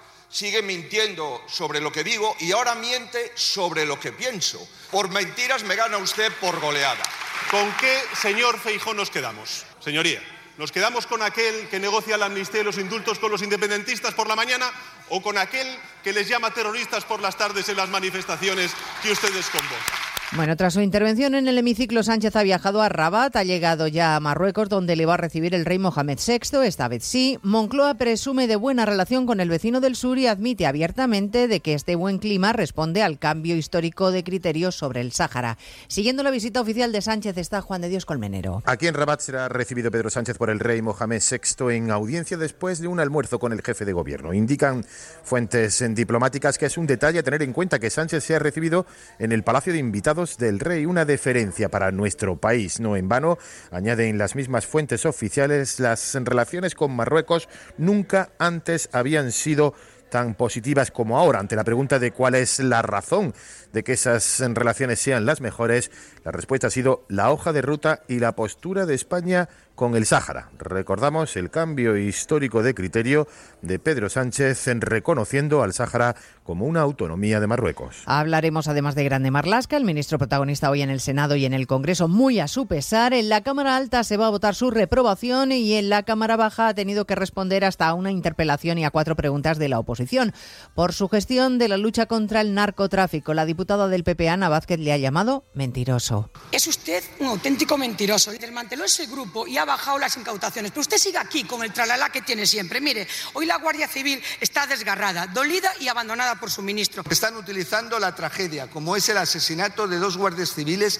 sigue mintiendo sobre lo que digo y ahora miente sobre lo que pienso. Por mentiras me gana usted por goleada. ¿Con qué, señor Feijó, nos quedamos? Señoría, ¿nos quedamos con aquel que negocia la amnistía y los indultos con los independentistas por la mañana o con aquel que les llama terroristas por las tardes en las manifestaciones que ustedes convocan? Bueno, tras su intervención en el hemiciclo, Sánchez ha viajado a Rabat, ha llegado ya a Marruecos, donde le va a recibir el rey Mohamed VI, esta vez sí. Moncloa presume de buena relación con el vecino del sur y admite abiertamente de que este buen clima responde al cambio histórico de criterios sobre el Sáhara. Siguiendo la visita oficial de Sánchez está Juan de Dios Colmenero. Aquí en Rabat será recibido Pedro Sánchez por el rey Mohamed VI en audiencia después de un almuerzo con el jefe de gobierno. Indican fuentes diplomáticas que es un detalle a tener en cuenta que Sánchez se ha recibido en el Palacio de Invitados del Rey, una deferencia para nuestro país. No en vano, añaden las mismas fuentes oficiales, las relaciones con Marruecos nunca antes habían sido tan positivas como ahora. Ante la pregunta de cuál es la razón de que esas relaciones sean las mejores, la respuesta ha sido la hoja de ruta y la postura de España con el Sáhara. Recordamos el cambio histórico de criterio de Pedro Sánchez en reconociendo al Sáhara como una autonomía de Marruecos. Hablaremos además de Grande Marlasca, el ministro protagonista hoy en el Senado y en el Congreso, muy a su pesar. En la Cámara Alta se va a votar su reprobación y en la Cámara Baja ha tenido que responder hasta a una interpelación y a cuatro preguntas de la oposición por su gestión de la lucha contra el narcotráfico. La diputada del PP, Ana Vázquez, le ha llamado mentiroso. Es usted un auténtico mentiroso. Desmanteló ese grupo y ha bajado las incautaciones. Pero usted sigue aquí con el tralala que tiene siempre. Mire, hoy la Guardia Civil está desgarrada, dolida y abandonada por su ministro. Están utilizando la tragedia, como es el asesinato de dos guardias civiles,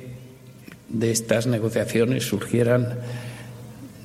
de estas negociaciones surgieran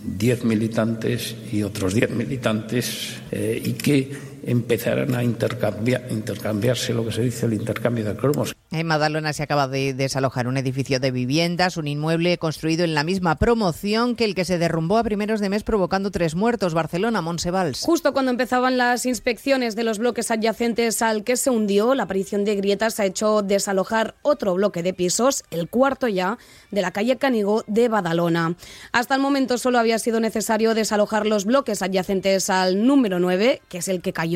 diez militantes y otros diez militantes eh, y que empezaran a intercambiar, intercambiarse lo que se dice el intercambio de cromos. En Madalona se acaba de desalojar un edificio de viviendas, un inmueble construido en la misma promoción que el que se derrumbó a primeros de mes provocando tres muertos, Barcelona, Monsevals. Justo cuando empezaban las inspecciones de los bloques adyacentes al que se hundió, la aparición de grietas ha hecho desalojar otro bloque de pisos, el cuarto ya, de la calle Canigó de Badalona. Hasta el momento solo había sido necesario desalojar los bloques adyacentes al número 9, que es el que cayó.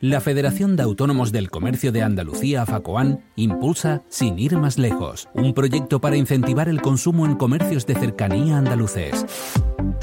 La Federación de Autónomos del Comercio de Andalucía, FACOAN, impulsa Sin ir más lejos, un proyecto para incentivar el consumo en comercios de cercanía andaluces.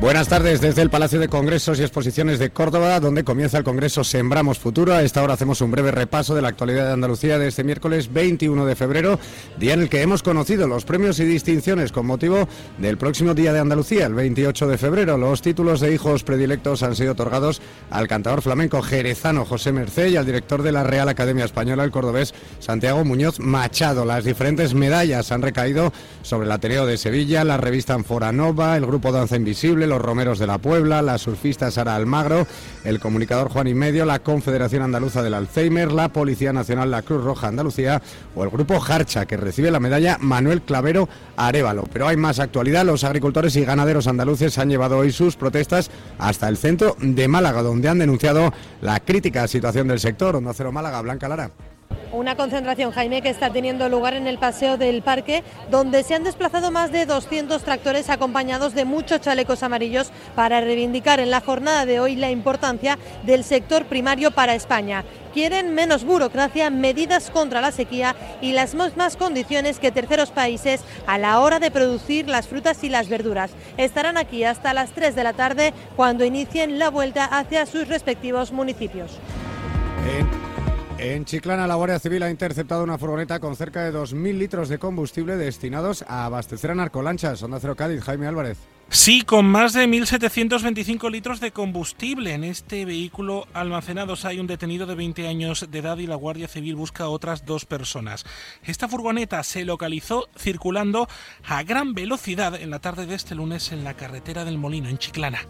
Buenas tardes desde el Palacio de Congresos y Exposiciones de Córdoba, donde comienza el Congreso Sembramos Futuro. A esta hora hacemos un breve repaso de la actualidad de Andalucía de este miércoles 21 de febrero, día en el que hemos conocido los premios y distinciones con motivo del próximo Día de Andalucía, el 28 de febrero. Los títulos de hijos predilectos han sido otorgados al cantador flamenco jerezano José Mercé y al director de la Real Academia Española, el cordobés Santiago Muñoz Machado. Las diferentes medallas han recaído sobre el Ateneo de Sevilla, la revista Anforanova, el grupo Danza Invisible, los Romeros de la Puebla, la surfista Sara Almagro, el comunicador Juan y Medio, la Confederación Andaluza del Alzheimer, la Policía Nacional, la Cruz Roja Andalucía o el grupo Harcha, que recibe la medalla Manuel Clavero Arevalo. Pero hay más actualidad. Los agricultores y ganaderos andaluces han llevado hoy sus protestas hasta el centro de Málaga, donde han denunciado la crítica situación del sector. Onda Cero Málaga, Blanca Lara. Una concentración, Jaime, que está teniendo lugar en el paseo del parque, donde se han desplazado más de 200 tractores acompañados de muchos chalecos amarillos para reivindicar en la jornada de hoy la importancia del sector primario para España. Quieren menos burocracia, medidas contra la sequía y las mismas condiciones que terceros países a la hora de producir las frutas y las verduras. Estarán aquí hasta las 3 de la tarde cuando inicien la vuelta hacia sus respectivos municipios. En Chiclana, la Guardia Civil ha interceptado una furgoneta con cerca de 2.000 litros de combustible destinados a abastecer a narcolanchas. Onda Cero Cádiz, Jaime Álvarez. Sí, con más de 1.725 litros de combustible en este vehículo almacenados. Hay un detenido de 20 años de edad y la Guardia Civil busca a otras dos personas. Esta furgoneta se localizó circulando a gran velocidad en la tarde de este lunes en la carretera del Molino, en Chiclana.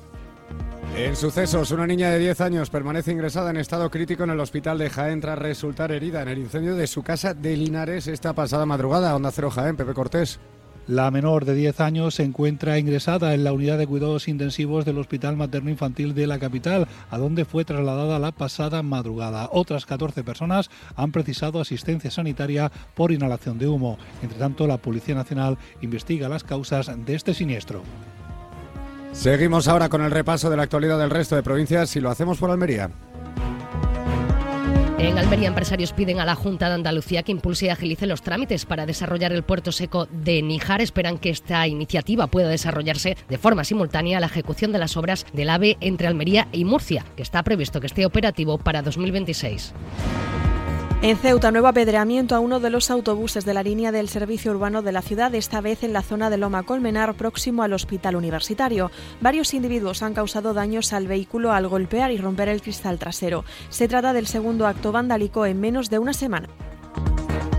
En sucesos, una niña de 10 años permanece ingresada en estado crítico en el hospital de Jaén tras resultar herida en el incendio de su casa de Linares esta pasada madrugada. Onda Cero Jaén, Pepe Cortés. La menor de 10 años se encuentra ingresada en la unidad de cuidados intensivos del Hospital Materno Infantil de la capital, a donde fue trasladada la pasada madrugada. Otras 14 personas han precisado asistencia sanitaria por inhalación de humo. Entre tanto, la Policía Nacional investiga las causas de este siniestro. Seguimos ahora con el repaso de la actualidad del resto de provincias y lo hacemos por Almería. En Almería, empresarios piden a la Junta de Andalucía que impulse y agilice los trámites para desarrollar el puerto seco de Níjar. Esperan que esta iniciativa pueda desarrollarse de forma simultánea a la ejecución de las obras del AVE entre Almería y Murcia, que está previsto que esté operativo para 2026. En Ceuta, nuevo apedreamiento a uno de los autobuses de la línea del servicio urbano de la ciudad, esta vez en la zona de Loma Colmenar, próximo al hospital universitario. Varios individuos han causado daños al vehículo al golpear y romper el cristal trasero. Se trata del segundo acto vandálico en menos de una semana.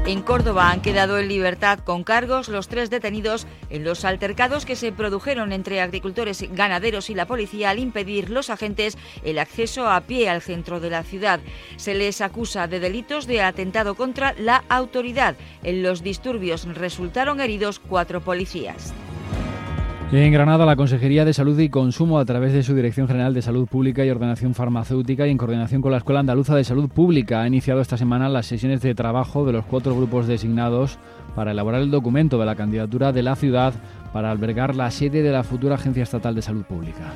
En Córdoba han quedado en libertad con cargos los tres detenidos en los altercados que se produjeron entre agricultores, ganaderos y la policía al impedir los agentes el acceso a pie al centro de la ciudad. Se les acusa de delitos de atentado contra la autoridad. En los disturbios resultaron heridos cuatro policías. En Granada, la Consejería de Salud y Consumo, a través de su Dirección General de Salud Pública y Ordenación Farmacéutica y en coordinación con la Escuela Andaluza de Salud Pública, ha iniciado esta semana las sesiones de trabajo de los cuatro grupos designados para elaborar el documento de la candidatura de la ciudad para albergar la sede de la futura Agencia Estatal de Salud Pública.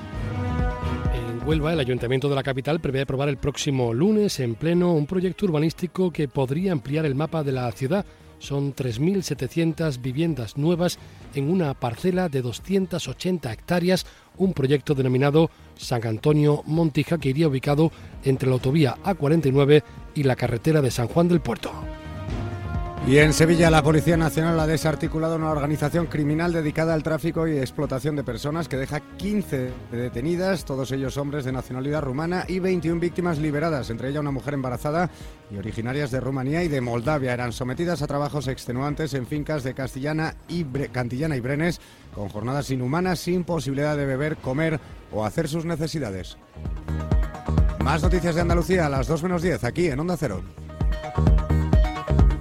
En Huelva, el Ayuntamiento de la capital prevé aprobar el próximo lunes en pleno un proyecto urbanístico que podría ampliar el mapa de la ciudad son 3.700 viviendas nuevas en una parcela de 280 hectáreas, un proyecto denominado San Antonio Montija que iría ubicado entre la autovía A49 y la carretera de San Juan del Puerto. Y en Sevilla la Policía Nacional ha desarticulado una organización criminal dedicada al tráfico y explotación de personas que deja 15 detenidas, todos ellos hombres de nacionalidad rumana y 21 víctimas liberadas, entre ellas una mujer embarazada y originarias de Rumanía y de Moldavia. Eran sometidas a trabajos extenuantes en fincas de Castellana y Cantillana y Brenes con jornadas inhumanas sin posibilidad de beber, comer o hacer sus necesidades. Más noticias de Andalucía a las 2 menos 10 aquí en Onda Cero.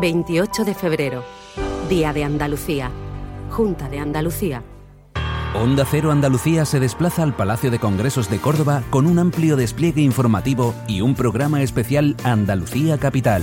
28 de febrero, Día de Andalucía, Junta de Andalucía. Onda Cero Andalucía se desplaza al Palacio de Congresos de Córdoba con un amplio despliegue informativo y un programa especial Andalucía Capital.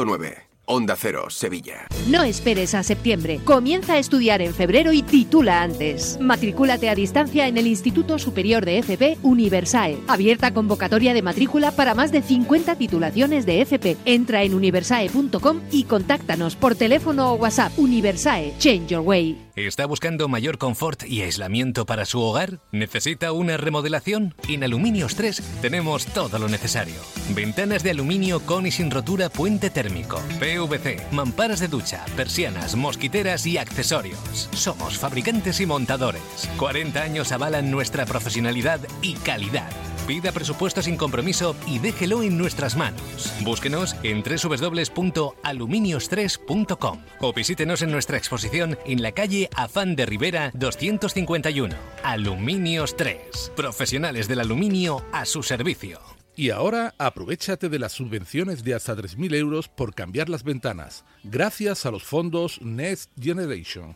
100.9. Onda Cero, Sevilla. No esperes a septiembre. Comienza a estudiar en febrero y titula antes. Matricúlate a distancia en el Instituto Superior de FP Universae. Abierta convocatoria de matrícula para más de 50 titulaciones de FP. Entra en universae.com y contáctanos por teléfono o WhatsApp. Universae, Change Your Way. ¿Está buscando mayor confort y aislamiento para su hogar? ¿Necesita una remodelación? En Aluminios 3 tenemos todo lo necesario. Ventanas de aluminio con y sin rotura puente térmico, PVC, mamparas de ducha, persianas, mosquiteras y accesorios. Somos fabricantes y montadores. 40 años avalan nuestra profesionalidad y calidad. Pida presupuesto sin compromiso y déjelo en nuestras manos. Búsquenos en www.aluminios3.com o visítenos en nuestra exposición en la calle Afán de Rivera 251. Aluminios 3. Profesionales del aluminio a su servicio. Y ahora aprovechate de las subvenciones de hasta 3.000 euros por cambiar las ventanas, gracias a los fondos Next Generation.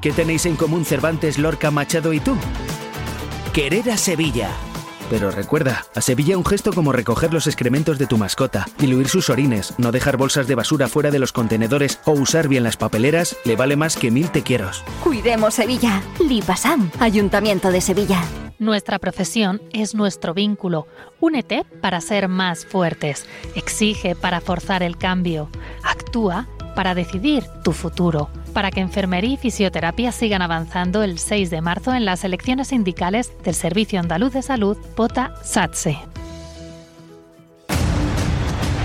¿Qué tenéis en común Cervantes, Lorca, Machado y tú? Querer a Sevilla Pero recuerda, a Sevilla un gesto como recoger los excrementos de tu mascota, diluir sus orines, no dejar bolsas de basura fuera de los contenedores o usar bien las papeleras le vale más que mil te quiero. Cuidemos Sevilla. Lipasam, Ayuntamiento de Sevilla. Nuestra profesión es nuestro vínculo. Únete para ser más fuertes. Exige para forzar el cambio. Actúa para decidir tu futuro. Para que enfermería y fisioterapia sigan avanzando el 6 de marzo en las elecciones sindicales del Servicio Andaluz de Salud, POTA SATSE.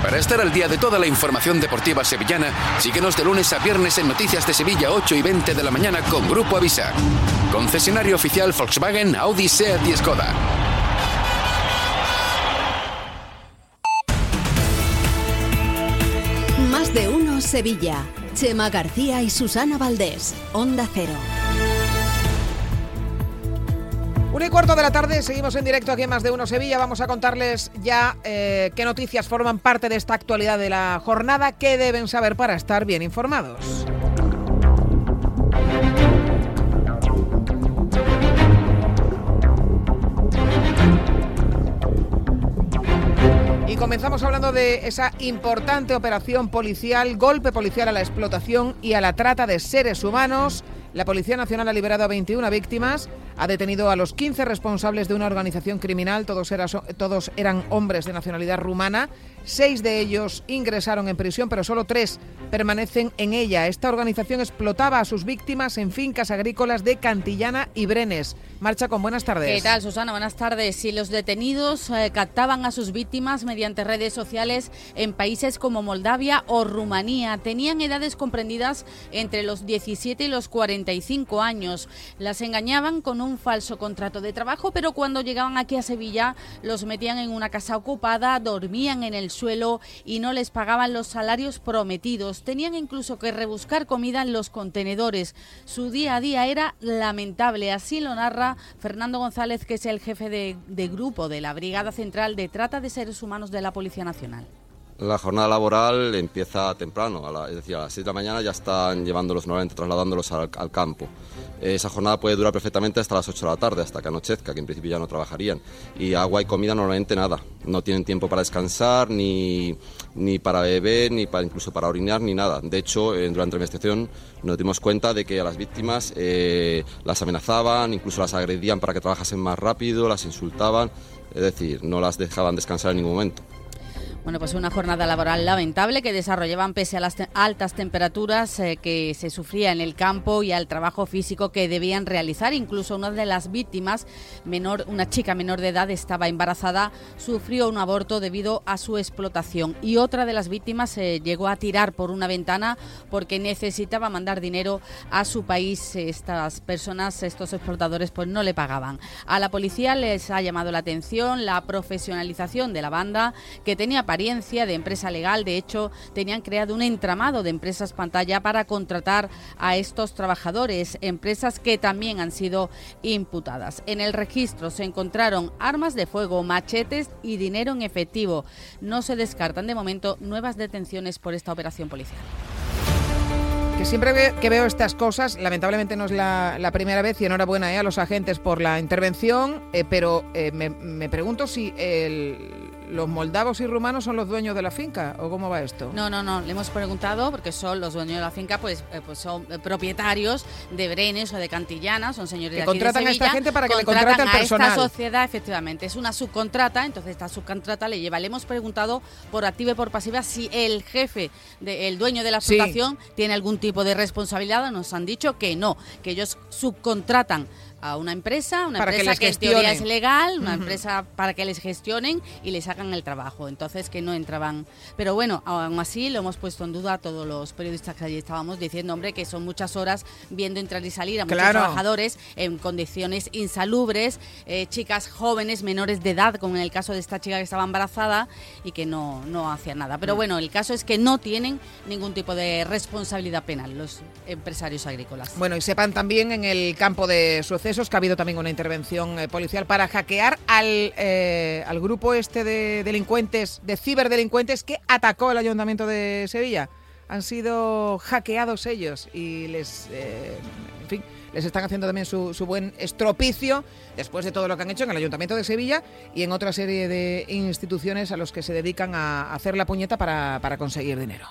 Para estar al día de toda la información deportiva sevillana, síguenos de lunes a viernes en Noticias de Sevilla 8 y 20 de la mañana con Grupo Avisa. Concesionario oficial Volkswagen, Audi, Seat y Skoda. Sevilla. Chema García y Susana Valdés. Onda Cero. Una y cuarto de la tarde, seguimos en directo aquí en Más de Uno Sevilla. Vamos a contarles ya eh, qué noticias forman parte de esta actualidad de la jornada, qué deben saber para estar bien informados. Y comenzamos hablando de esa importante operación policial, golpe policial a la explotación y a la trata de seres humanos. La Policía Nacional ha liberado a 21 víctimas, ha detenido a los 15 responsables de una organización criminal, todos, eran hombres de nacionalidad rumana, seis de ellos ingresaron en prisión, pero solo tres permanecen en ella. Esta organización explotaba a sus víctimas en fincas agrícolas de Cantillana y Brenes. Marcha con buenas tardes. ¿Qué tal, Susana? Buenas tardes. Si los detenidos eh, captaban a sus víctimas mediante redes sociales en países como Moldavia o Rumanía, tenían edades comprendidas entre los 17 y los 45 años. Las engañaban con un falso contrato de trabajo, pero cuando llegaban aquí a Sevilla los metían en una casa ocupada, dormían en el suelo y no les pagaban los salarios prometidos. Tenían incluso que rebuscar comida en los contenedores. Su día a día era lamentable. Así lo narra Fernando González, que es el jefe de, de grupo de la Brigada Central de Trata de Seres Humanos de la Policía Nacional. La jornada laboral empieza temprano, es decir, a las 6 de la mañana ya están llevándolos nuevamente, trasladándolos al, campo. Esa jornada puede durar perfectamente hasta las 8 de la tarde, hasta que anochezca, que en principio ya no trabajarían. Y agua y comida normalmente nada. No tienen tiempo para descansar, ni, ni para beber, ni para, incluso para orinar, ni nada. De hecho, eh, durante la investigación nos dimos cuenta de que a las víctimas eh, las amenazaban, incluso las agredían para que trabajasen más rápido, las insultaban, es decir, no las dejaban descansar en ningún momento. Bueno, pues una jornada laboral lamentable que desarrollaban pese a las altas temperaturas eh, que se sufría en el campo y al trabajo físico que debían realizar. Incluso una de las víctimas, menor, una chica menor de edad, estaba embarazada, sufrió un aborto debido a su explotación. Y otra de las víctimas eh, llegó a tirar por una ventana porque necesitaba mandar dinero a su país. Estas personas, estos explotadores, pues no le pagaban. A la policía les ha llamado la atención la profesionalización de la banda que tenía de empresa legal. De hecho, tenían creado un entramado de empresas pantalla para contratar a estos trabajadores, empresas que también han sido imputadas. En el registro se encontraron armas de fuego, machetes y dinero en efectivo. No se descartan de momento nuevas detenciones por esta operación policial que siempre que veo estas cosas, lamentablemente no es la, primera vez y enhorabuena eh, a los agentes por la intervención, eh, pero eh, me, me, pregunto si el, ¿Los moldavos y rumanos son los dueños de la finca o cómo va esto? No, no, no. Le hemos preguntado porque son los dueños de la finca, pues, eh, pues son eh, propietarios de Brenes o de Cantillana, son señores de aquí contratan de a esta gente para que le contrate al personal. A esta sociedad, efectivamente, es una subcontrata, entonces esta subcontrata le lleva. Le hemos preguntado por activa y por pasiva si el jefe, el dueño de la explotación, tiene algún tipo de responsabilidad. Nos han dicho que no, que ellos subcontratan a una empresa, una empresa que, en teoría es legal, una empresa para que les gestionen y les hagan el trabajo. Entonces que no entraban. Pero bueno, aún así lo hemos puesto en duda a todos los periodistas que allí estábamos diciendo, hombre, que son muchas horas viendo entrar y salir a muchos trabajadores en condiciones insalubres, eh, chicas jóvenes, menores de edad, como en el caso de esta chica que estaba embarazada y que no, no hacía nada. Pero mm. bueno, el caso es que no tienen ningún tipo de responsabilidad penal los empresarios agrícolas. Bueno, y sepan también en el campo de sucesos que ha habido también una intervención eh, policial para hackear al, eh, al grupo este de delincuentes, de ciberdelincuentes que atacó el Ayuntamiento de Sevilla. Han sido hackeados ellos y les, eh, en fin, les están haciendo también su, su buen estropicio después de todo lo que han hecho en el Ayuntamiento de Sevilla y en otra serie de instituciones a los que se dedican a hacer la puñeta para, para conseguir dinero.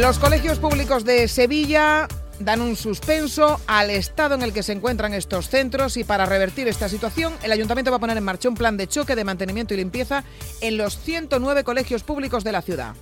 Los colegios públicos de Sevilla dan un suspenso al estado en el que se encuentran estos centros y para revertir esta situación el ayuntamiento va a poner en marcha un plan de choque de mantenimiento y limpieza en los 109 colegios públicos de la ciudad.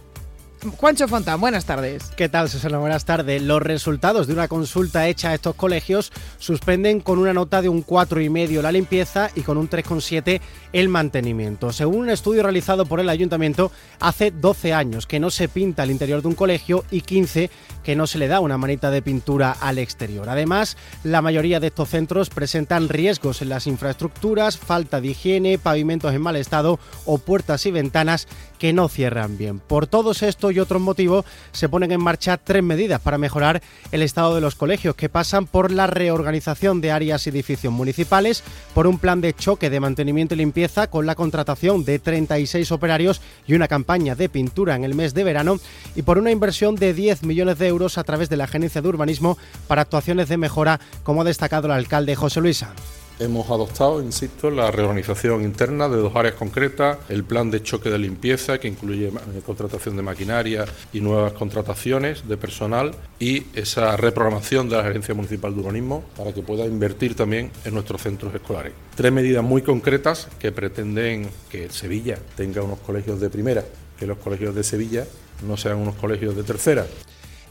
Juancho Fontán, buenas tardes. ¿Qué tal, Susana? Buenas tardes. Los resultados de una consulta hecha a estos colegios suspenden con una nota de un 4,5 la limpieza y con un 3,7 el mantenimiento. Según un estudio realizado por el ayuntamiento, hace 12 años que no se pinta el interior de un colegio y 15 que no se le da una manita de pintura al exterior. Además, la mayoría de estos centros presentan riesgos en las infraestructuras, falta de higiene, pavimentos en mal estado o puertas y ventanas que no cierran bien. Por todos estos y otros motivos se ponen en marcha tres medidas para mejorar el estado de los colegios que pasan por la reorganización de áreas y edificios municipales, por un plan de choque de mantenimiento y limpieza con la contratación de 36 operarios y una campaña de pintura en el mes de verano y por una inversión de 10 millones de euros a través de la Agencia de Urbanismo para actuaciones de mejora, como ha destacado el alcalde José Luisa. Hemos adoptado, insisto, la reorganización interna de dos áreas concretas, el plan de choque de limpieza, que incluye contratación de maquinaria y nuevas contrataciones de personal, y esa reprogramación de la Gerencia Municipal de Urbanismo para que pueda invertir también en nuestros centros escolares. Tres medidas muy concretas que pretenden que Sevilla tenga unos colegios de primera, que los colegios de Sevilla no sean unos colegios de tercera.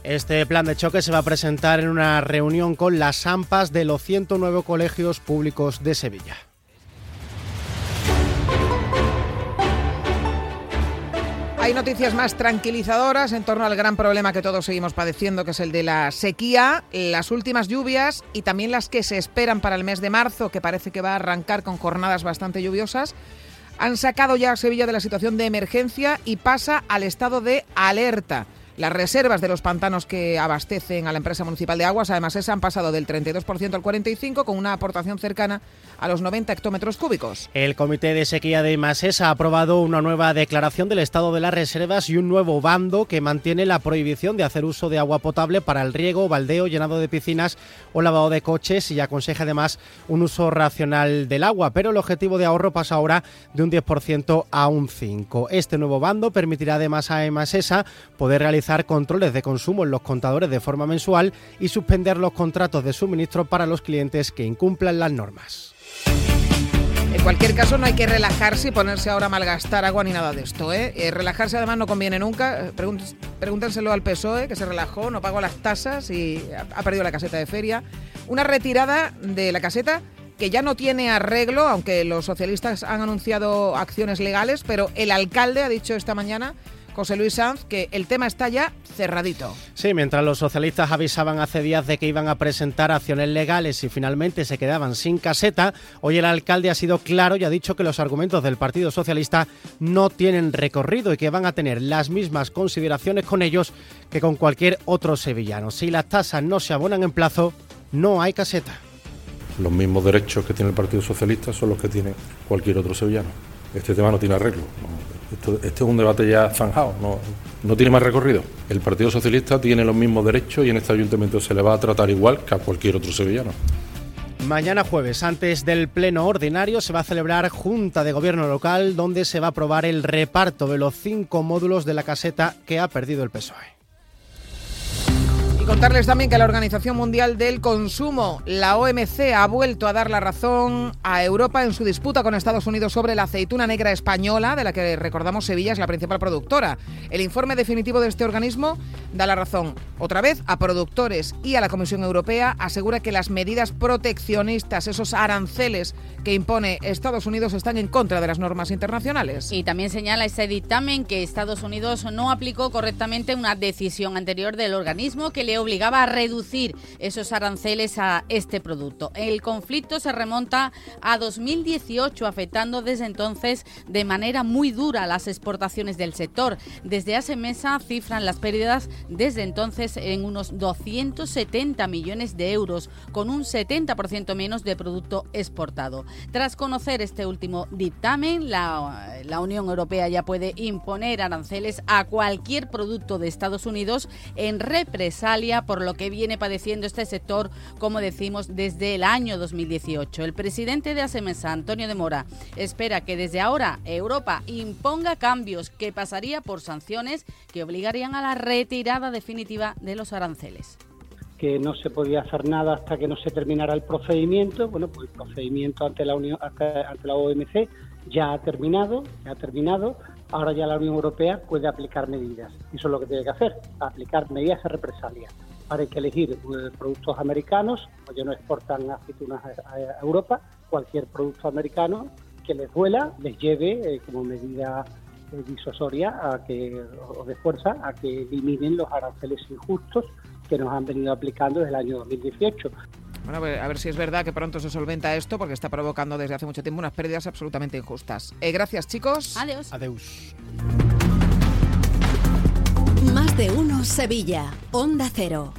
Este plan de choque se va a presentar en una reunión con las AMPAs de los 109 colegios públicos de Sevilla. Hay noticias más tranquilizadoras en torno al gran problema que todos seguimos padeciendo, que es el de la sequía, las últimas lluvias y también las que se esperan para el mes de marzo, que parece que va a arrancar con jornadas bastante lluviosas. Han sacado ya a Sevilla de la situación de emergencia y pasa al estado de alerta. Las reservas de los pantanos que abastecen a la empresa municipal de aguas, además, se han pasado del 32% al 45% con una aportación cercana a los 90 hectómetros cúbicos. El Comité de Sequía de Masés ha aprobado una nueva declaración del estado de las reservas y un nuevo bando que mantiene la prohibición de hacer uso de agua potable para el riego, baldeo, llenado de piscinas o lavado de coches y aconseja además un uso racional del agua, pero el objetivo de ahorro pasa ahora de un 10% a un 5%. Este nuevo bando permitirá además a Emasesa poder realizar controles de consumo en los contadores de forma mensual y suspender los contratos de suministro para los clientes que incumplan las normas. En cualquier caso, no hay que relajarse y ponerse ahora a malgastar agua ni nada de esto. ¿eh? Eh, relajarse además no conviene nunca. pregúntenselo al PSOE, que se relajó, no pagó las tasas y ha perdido la caseta de feria. Una retirada de la caseta que ya no tiene arreglo, aunque los socialistas han anunciado acciones legales, pero el alcalde ha dicho esta mañana José Luis Sanz, que el tema está ya cerradito. Sí, mientras los socialistas avisaban hace días de que iban a presentar acciones legales y finalmente se quedaban sin caseta, hoy el alcalde ha sido claro y ha dicho que los argumentos del Partido Socialista no tienen recorrido y que van a tener las mismas consideraciones con ellos que con cualquier otro sevillano. Si las tasas no se abonan en plazo, no hay caseta. Los mismos derechos que tiene el Partido Socialista son los que tiene cualquier otro sevillano. Este tema no tiene arreglo. Este es un debate ya zanjado, no, no tiene más recorrido. El Partido Socialista tiene los mismos derechos y en este ayuntamiento se le va a tratar igual que a cualquier otro sevillano. Mañana jueves, antes del pleno ordinario, se va a celebrar Junta de Gobierno Local, donde se va a aprobar el reparto de los cinco módulos de la caseta que ha perdido el PSOE contarles también que la Organización Mundial del Consumo, la OMC, ha vuelto a dar la razón a Europa en su disputa con Estados Unidos sobre la aceituna negra española, de la que recordamos Sevilla es la principal productora. El informe definitivo de este organismo da la razón otra vez a productores y a la Comisión Europea. Asegura que las medidas proteccionistas, esos aranceles que impone Estados Unidos, están en contra de las normas internacionales. Y también señala ese dictamen que Estados Unidos no aplicó correctamente una decisión anterior del organismo que le obligaba a reducir esos aranceles a este producto. El conflicto se remonta a 2018, afectando desde entonces de manera muy dura las exportaciones del sector. Desde hace mesa cifran las pérdidas desde entonces en unos 270 millones de euros, con un 70% menos de producto exportado. Tras conocer este último dictamen, la, la Unión Europea ya puede imponer aranceles a cualquier producto de Estados Unidos en represalia por lo que viene padeciendo este sector, como decimos, desde el año 2018. El presidente de ASEMESA, Antonio de Mora, espera que desde ahora Europa imponga cambios que pasaría por sanciones que obligarían a la retirada definitiva de los aranceles que no se podía hacer nada hasta que no se terminara el procedimiento. Bueno, pues el procedimiento ante la Unión, ante, la OMC ya ha terminado, ya ha terminado. Ahora ya la Unión Europea puede aplicar medidas. Eso es lo que tiene que hacer, aplicar medidas de represalia. Ahora hay que elegir eh, productos americanos, ya no exportan aceitunas a, Europa, cualquier producto americano que les duela, les lleve eh, como medida eh, disuasoria a que, o de fuerza a que eliminen los aranceles injustos que nos han venido aplicando desde el año 2018. Bueno, a ver si es verdad que pronto se solventa esto, porque está provocando desde hace mucho tiempo unas pérdidas absolutamente injustas. Eh, gracias, chicos. Adiós. Adiós. Más de uno, Sevilla. Onda Cero.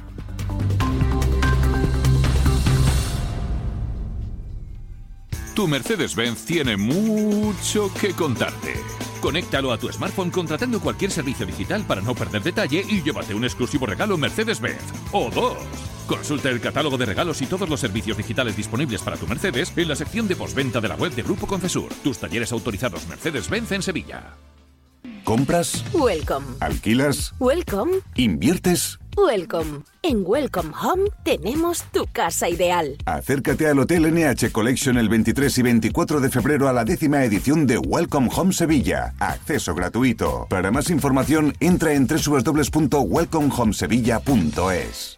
Tu Mercedes-Benz tiene mucho que contarte. Conéctalo a tu smartphone contratando cualquier servicio digital para no perder detalle y llévate un exclusivo regalo Mercedes-Benz. O dos. Consulta el catálogo de regalos y todos los servicios digitales disponibles para tu Mercedes en la sección de postventa de la web de Grupo Concesur. Tus talleres autorizados Mercedes-Benz en Sevilla. ¿Compras? Welcome. ¿Alquilas? Welcome. ¿Inviertes? Welcome. En Welcome Home tenemos tu casa ideal. Acércate al Hotel NH Collection el 23 y 24 de febrero a la décima edición de Welcome Home Sevilla. Acceso gratuito. Para más información, entra en www.welcomehomesevilla.es.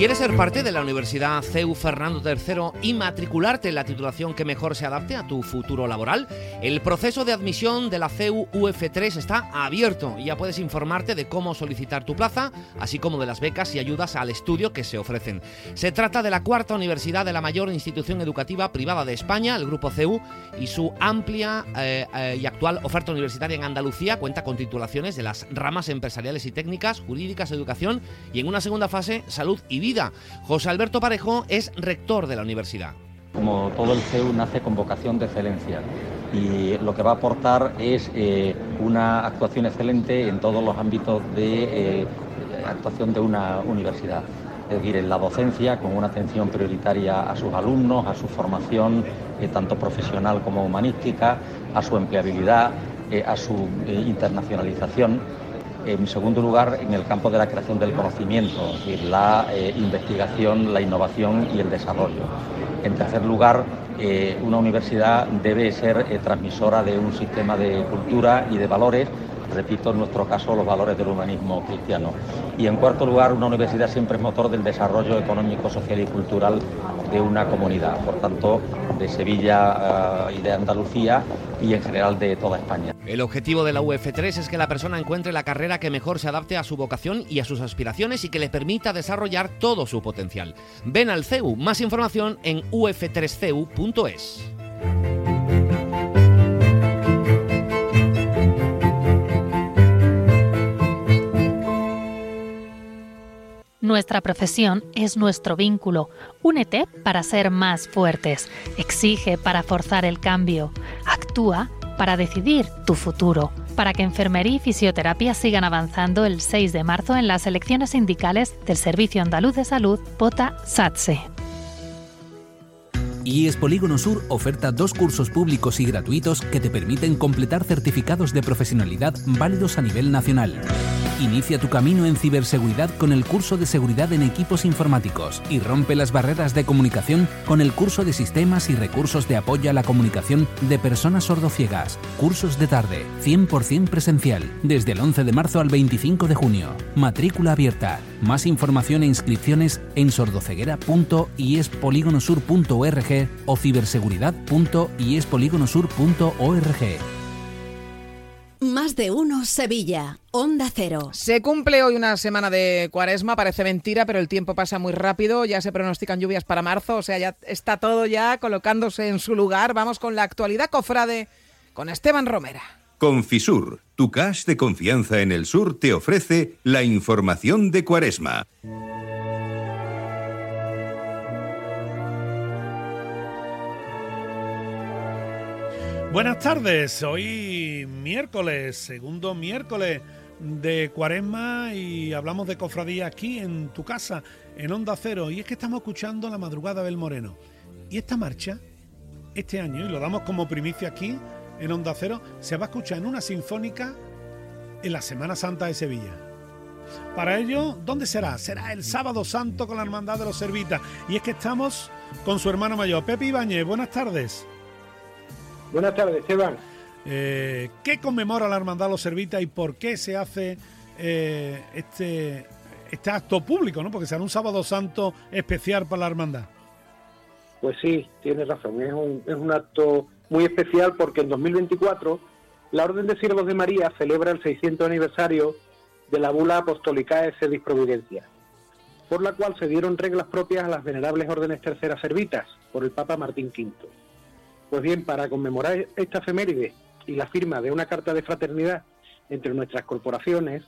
¿Quieres ser parte de la Universidad CEU Fernando III y matricularte en la titulación que mejor se adapte a tu futuro laboral? El proceso de admisión de la CEU UF3 está abierto y ya puedes informarte de cómo solicitar tu plaza, así como de las becas y ayudas al estudio que se ofrecen. Se trata de la cuarta universidad de la mayor institución educativa privada de España, el Grupo CEU, y su amplia eh, eh, y actual oferta universitaria en Andalucía cuenta con titulaciones de las ramas empresariales y técnicas, jurídicas, educación y en una segunda fase, salud y vida José Alberto Parejo es rector de la universidad. Como todo el CEU nace con vocación de excelencia y lo que va a aportar es eh, una actuación excelente en todos los ámbitos de eh, actuación de una universidad. Es decir, en la docencia, con una atención prioritaria a sus alumnos, a su formación eh, tanto profesional como humanística, a su empleabilidad, a su internacionalización en segundo lugar, en el campo de la creación del conocimiento, es decir, la eh, investigación, la innovación y el desarrollo. En tercer lugar, eh, una universidad debe ser eh, transmisora de un sistema de cultura y de valores repito, en nuestro caso, los valores del humanismo cristiano. Y en cuarto lugar, una universidad siempre es motor del desarrollo económico, social y cultural de una comunidad, por tanto, de Sevilla eh, y de Andalucía y en general de toda España. El objetivo de la UF3 es que la persona encuentre la carrera que mejor se adapte a su vocación y a sus aspiraciones y que le permita desarrollar todo su potencial. Ven al CEU, más información en uf3ceu.es. Nuestra profesión es nuestro vínculo. Únete para ser más fuertes. Exige para forzar el cambio. Actúa para decidir tu futuro. Para que enfermería y fisioterapia sigan avanzando el 6 de marzo en las elecciones sindicales del Servicio Andaluz de Salud, POTA SATSE. IES Polígono Sur oferta dos cursos públicos y gratuitos que te permiten completar certificados de profesionalidad válidos a nivel nacional. Inicia tu camino en ciberseguridad con el curso de seguridad en equipos informáticos y rompe las barreras de comunicación con el curso de sistemas y recursos de apoyo a la comunicación de personas sordociegas. Cursos de tarde, 100% presencial, desde el 11 de marzo al 25 de junio. Matrícula abierta. Más información e inscripciones en sordoceguera.iespoligonosur.org o ciberseguridad.iespoligonosur.org. Más de uno Sevilla, Onda Cero. Se cumple hoy una semana de cuaresma, parece mentira, pero el tiempo pasa muy rápido, ya se pronostican lluvias para marzo, o sea, ya está todo ya colocándose en su lugar. Vamos con la actualidad cofrade con Esteban Romera. Confisur, tu cash de confianza en el sur, te ofrece la información de cuaresma. Buenas tardes, hoy miércoles, segundo miércoles de Cuaresma y hablamos de cofradía aquí en tu casa, en Onda Cero. Y es que estamos escuchando la madrugada del Moreno. Y esta marcha, este año, y lo damos como primicia aquí en Onda Cero, se va a escuchar en una sinfónica en la Semana Santa de Sevilla. Para ello, ¿dónde será? Será el sábado santo con la Hermandad de los Servitas. Y es que estamos con su hermano mayor, Pepe Ibáñez. Buenas tardes. Buenas tardes, Esteban. Eh, ¿Qué conmemora la Hermandad Los Servitas y por qué se hace eh, este, este acto público? ¿no? Porque será un sábado santo especial para la Hermandad. Pues sí, tienes razón. Es un, es un acto muy especial porque en 2024 la Orden de Siervos de María celebra el 600 aniversario de la bula apostólica Sedis Providencia, por la cual se dieron reglas propias a las venerables órdenes terceras servitas por el Papa Martín V. Pues bien, para conmemorar esta efeméride y la firma de una carta de fraternidad entre nuestras corporaciones,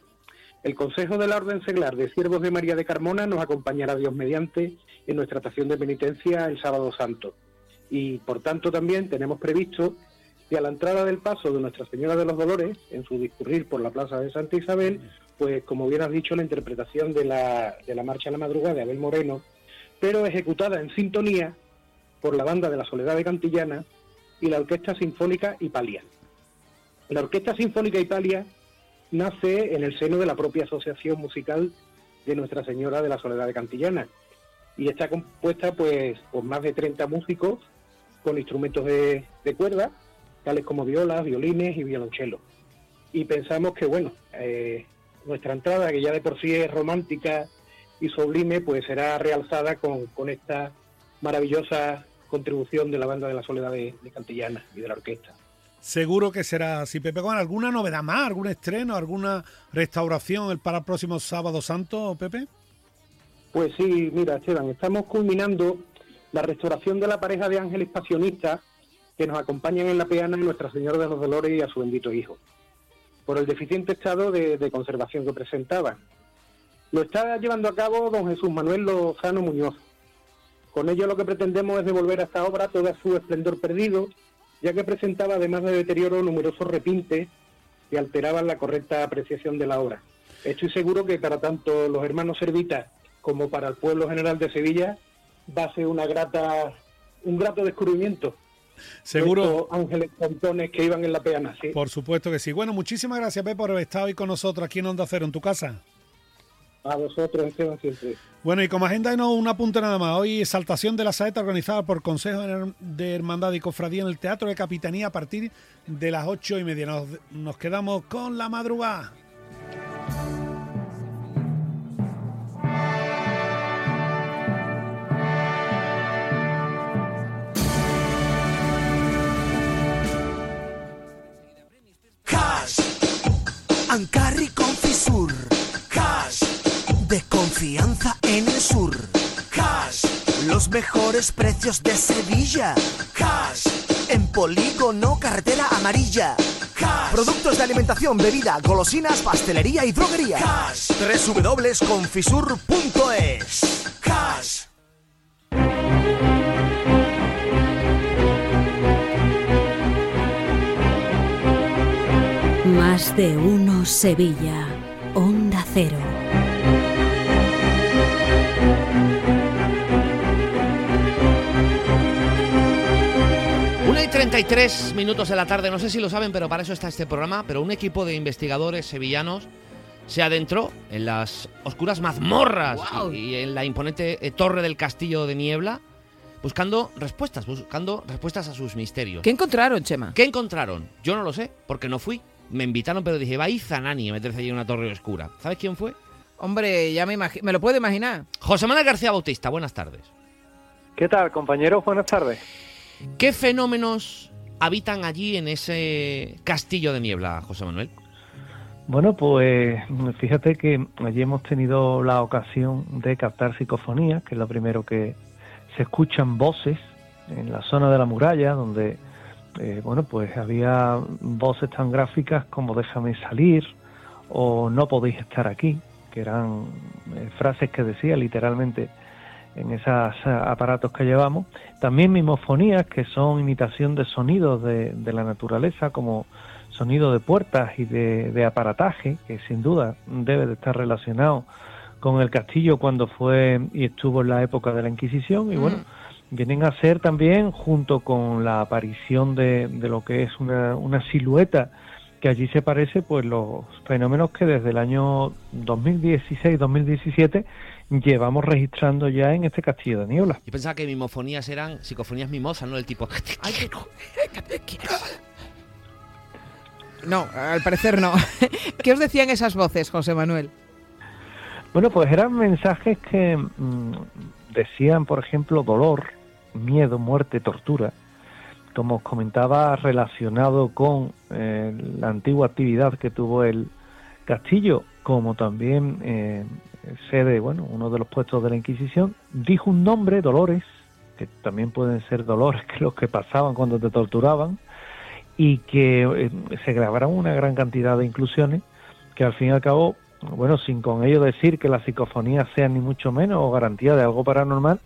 el Consejo de la Orden Seglar de Siervos de María de Carmona nos acompañará Dios mediante en nuestra estación de penitencia el sábado santo. Y por tanto también tenemos previsto que a la entrada del paso de Nuestra Señora de los Dolores, en su discurrir por la Plaza de Santa Isabel, pues como bien has dicho, la interpretación de la, de la Marcha a la Madrugada de Abel Moreno, pero ejecutada en sintonía por la banda de la Soledad de Cantillana y la Orquesta Sinfónica Italia. La Orquesta Sinfónica Italia nace en el seno de la propia Asociación Musical de Nuestra Señora de la Soledad de Cantillana y está compuesta pues por más de 30 músicos con instrumentos de, de cuerda, tales como violas, violines y violonchelo. Y pensamos que, bueno, eh, nuestra entrada, que ya de por sí es romántica y sublime, pues será realzada con, con esta maravillosa contribución de la banda de la Soledad de, de Cantillana y de la orquesta. Seguro que será así, Pepe. ¿Con alguna novedad más, algún estreno, alguna restauración el para el próximo sábado santo, Pepe? Pues sí, mira, Esteban, estamos culminando la restauración de la pareja de ángeles pasionistas que nos acompañan en la peana de Nuestra Señora de los Dolores y a su bendito Hijo, por el deficiente estado de, de conservación que presentaban. Lo está llevando a cabo don Jesús Manuel Lozano Muñoz, con ello lo que pretendemos es devolver a esta obra todo su esplendor perdido, ya que presentaba además de deterioro numerosos repintes que alteraban la correcta apreciación de la obra. Estoy seguro que para tanto los hermanos servitas como para el pueblo general de Sevilla va a ser una grata, un grato descubrimiento. Seguro. Ángeles Pontones que iban en la peana, sí. Por supuesto que sí. Bueno, muchísimas gracias, Pepe, por haber estado hoy con nosotros aquí en Onda Cero, en tu casa. A vosotros, Esteban, siempre. Bueno, y como agenda no un apunte nada más. Hoy exaltación de la saeta organizada por Consejo de Hermandad y Cofradía en el Teatro de Capitanía a partir de las ocho y media. Nos, nos quedamos con la madrugada. Cash. Confianza en el sur. Cash. Los mejores precios de Sevilla. Cash. En polígono carretera amarilla. Cash. Productos de alimentación, bebida, golosinas, pastelería y droguería. Cash. www.confisur.es. Cash. Más de uno Sevilla, Onda Cero. 33 minutos de la tarde, no sé si lo saben, pero para eso está este programa, pero un equipo de investigadores sevillanos se adentró en las oscuras mazmorras y, y en la imponente eh, torre del castillo de niebla buscando respuestas, buscando respuestas a sus misterios. ¿Qué encontraron, Chema? ¿Qué encontraron? Yo no lo sé, porque no fui. Me invitaron, pero dije, va a ir Zanani a meterse allí en una torre oscura. ¿Sabes quién fue? Hombre, ya me, me lo puedo imaginar. José Manuel García Bautista, buenas tardes. ¿Qué tal, compañeros? Buenas tardes. ¿Qué fenómenos habitan allí en ese castillo de niebla, José Manuel? Bueno, pues fíjate que allí hemos tenido la ocasión de captar psicofonías, que es lo primero que se escuchan voces en la zona de la muralla, donde, eh, bueno, pues había voces tan gráficas como déjame salir o no podéis estar aquí, que eran eh, frases que decía literalmente en esos aparatos que llevamos. También mimofonías, que son imitación de sonidos de, de la naturaleza, como sonido de puertas y de, aparataje, que sin duda debe de estar relacionado con el castillo cuando fue y estuvo en la época de la Inquisición y bueno, mm. vienen a ser también junto con la aparición de, de lo que es una, una, silueta que allí se parece pues los fenómenos que desde el año 2016-2017 llevamos registrando ya en este castillo de Niebla. Yo pensaba que mimofonías eran psicofonías mimosas, ¿no? El tipo... Ay, no, al parecer no. ¿Qué os decían esas voces, José Manuel? Bueno, pues eran mensajes que mm, decían, por ejemplo, dolor, miedo, muerte, tortura, como os comentaba, relacionado con eh, la antigua actividad que tuvo el castillo, como también eh, sede, bueno, uno de los puestos de la Inquisición, dijo un nombre, Dolores, que también pueden ser dolores que los que pasaban cuando te torturaban, y que eh, se grabaron una gran cantidad de inclusiones que al fin y al cabo, bueno, sin con ello decir que las psicofonías sean ni mucho menos o garantía de algo paranormal,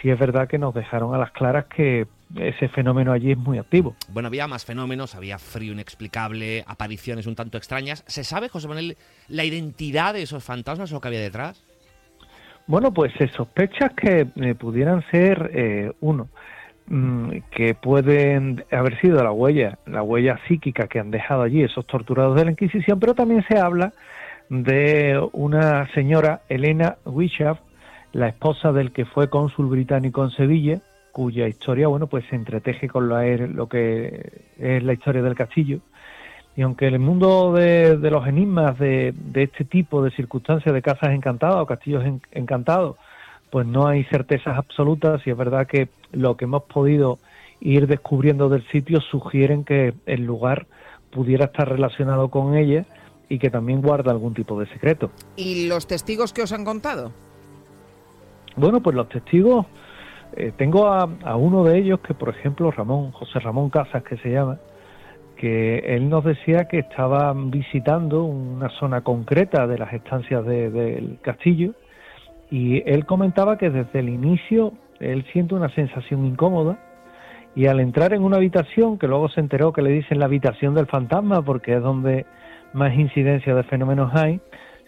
sí es verdad que nos dejaron a las claras que ese fenómeno allí es muy activo. Bueno, había más fenómenos, había frío inexplicable, apariciones un tanto extrañas. ¿Se sabe, José Manuel, la identidad de esos fantasmas o lo que había detrás? Bueno, pues se sospecha que eh, pudieran ser eh, uno Mm, que pueden haber sido la huella, la huella psíquica que han dejado allí esos torturados de la Inquisición, pero también se habla de una señora, Elena Wishaw, la esposa del que fue cónsul británico en Sevilla, cuya historia, bueno, pues se entreteje con lo que es la historia del castillo. Y aunque el mundo de, los enigmas de, de, este tipo de circunstancias de casas encantadas o castillos encantados pues no hay certezas absolutas y es verdad que lo que hemos podido ir descubriendo del sitio sugieren que el lugar pudiera estar relacionado con ella y que también guarda algún tipo de secreto. ¿Y los testigos que os han contado? Bueno, pues los testigos, eh, tengo a, uno de ellos que, por ejemplo, Ramón, José Ramón Casas, que se llama, que él nos decía que estaba visitando una zona concreta de las estancias del castillo y él comentaba que desde el inicio él siente una sensación incómoda y al entrar en una habitación, que luego se enteró que le dicen la habitación del fantasma porque es donde más incidencia de fenómenos hay,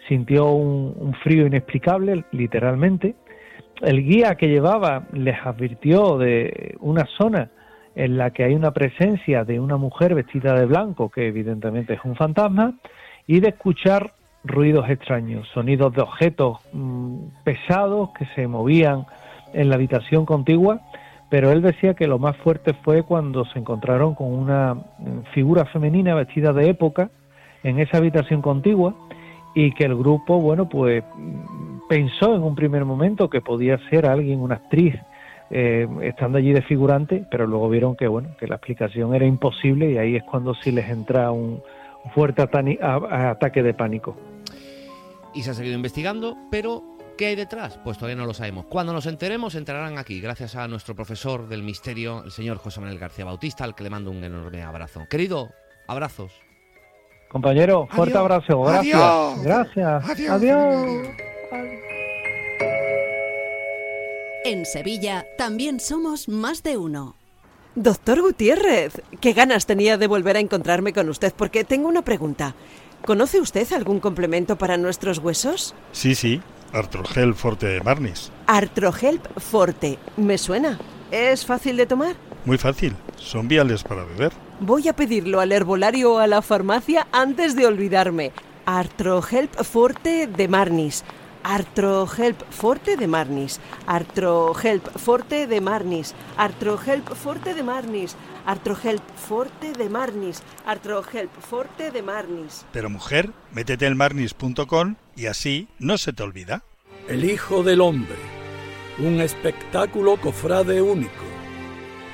sintió un, frío inexplicable, literalmente. El guía que llevaba les advirtió de una zona en la que hay una presencia de una mujer vestida de blanco, que evidentemente es un fantasma, y de escuchar ruidos extraños, sonidos de objetos mm, pesados que se movían en la habitación contigua, pero él decía que lo más fuerte fue cuando se encontraron con una mm, figura femenina vestida de época en esa habitación contigua y que el grupo, bueno, pues mm, pensó en un primer momento que podía ser alguien, una actriz, eh, estando allí de figurante, pero luego vieron que, bueno, que la explicación era imposible y ahí es cuando sí les entra un, fuerte ataque de pánico. Y se ha seguido investigando, pero ¿qué hay detrás? Pues todavía no lo sabemos. Cuando nos enteremos, entrarán aquí, gracias a nuestro profesor del misterio, el señor José Manuel García Bautista, al que le mando un enorme abrazo. Querido, abrazos. Compañero, fuerte abrazo. Gracias. Gracias. Adiós. Adiós. En Sevilla también somos más de uno. Doctor Gutiérrez, qué ganas tenía de volver a encontrarme con usted porque tengo una pregunta. ¿Conoce usted algún complemento para nuestros huesos? Sí, sí, Artrogel Forte de Marnis. Artrogel Forte, me suena. ¿Es fácil de tomar? Muy fácil, son viales para beber. Voy a pedirlo al herbolario o a la farmacia antes de olvidarme. Artrohelp Forte de Marnis. Artrohelp Forte de Marnis, Artrohelp Forte de Marnis, Artrohelp Forte de Marnis, Artrohelp Forte de Marnis, Artrohelp Forte de Marnis. Pero mujer, métete en marnis.com y así no se te olvida. El Hijo del Hombre, un espectáculo cofrade único,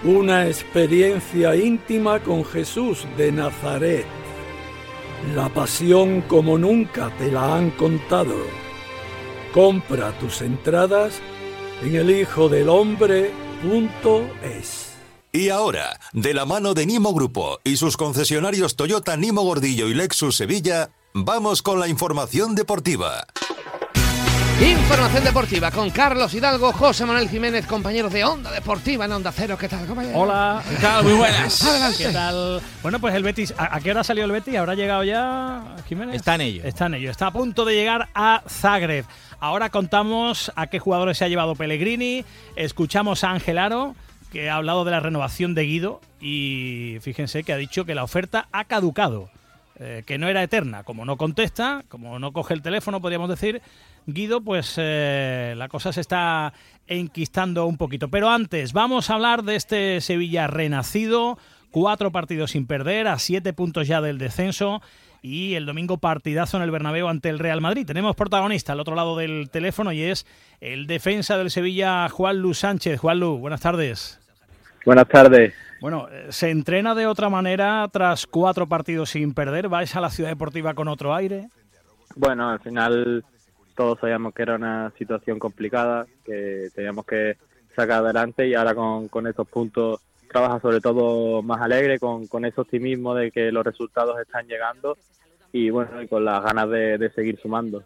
una experiencia íntima con Jesús de Nazaret la pasión como nunca te la han contado. Compra tus entradas en elhijodelhombre.es. Y ahora, de la mano de Nimo Grupo y sus concesionarios Toyota Nimo Gordillo y Lexus Sevilla, vamos con la información deportiva. Información deportiva con Carlos Hidalgo, José Manuel Jiménez, compañeros de Onda Deportiva en Onda Cero. ¿Qué tal, compañero? Hola, ¿qué tal? Muy buenas. ¿Qué tal? Bueno, pues el Betis, ¿a, qué hora salió el Betis? ¿Habrá llegado ya Jiménez? Está en ello. Está en ello. Está a punto de llegar a Zagreb. Ahora contamos a qué jugadores se ha llevado Pellegrini. Escuchamos a Ángel Aro, que ha hablado de la renovación de Guido y fíjense que ha dicho que la oferta ha caducado. Eh, que no era eterna. Como no contesta, como no coge el teléfono, podríamos decir, Guido, pues eh, la cosa se está enquistando un poquito. Pero antes, vamos a hablar de este Sevilla renacido, cuatro partidos sin perder, a siete puntos ya del descenso. Y el domingo partidazo en el Bernabéu ante el Real Madrid. Tenemos protagonista al otro lado del teléfono y es el defensa del Sevilla, Juan Lu Sánchez. Juan Lu, buenas tardes. Buenas tardes. Bueno, eh, ¿se entrena de otra manera tras cuatro partidos sin perder? ¿Vais a la ciudad deportiva con otro aire? Bueno, al final todos sabíamos que era una situación complicada, que teníamos que sacar adelante y ahora con, con estos puntos trabaja sobre todo más alegre, con, con ese optimismo de que los resultados están llegando y bueno, y con las ganas de, seguir sumando.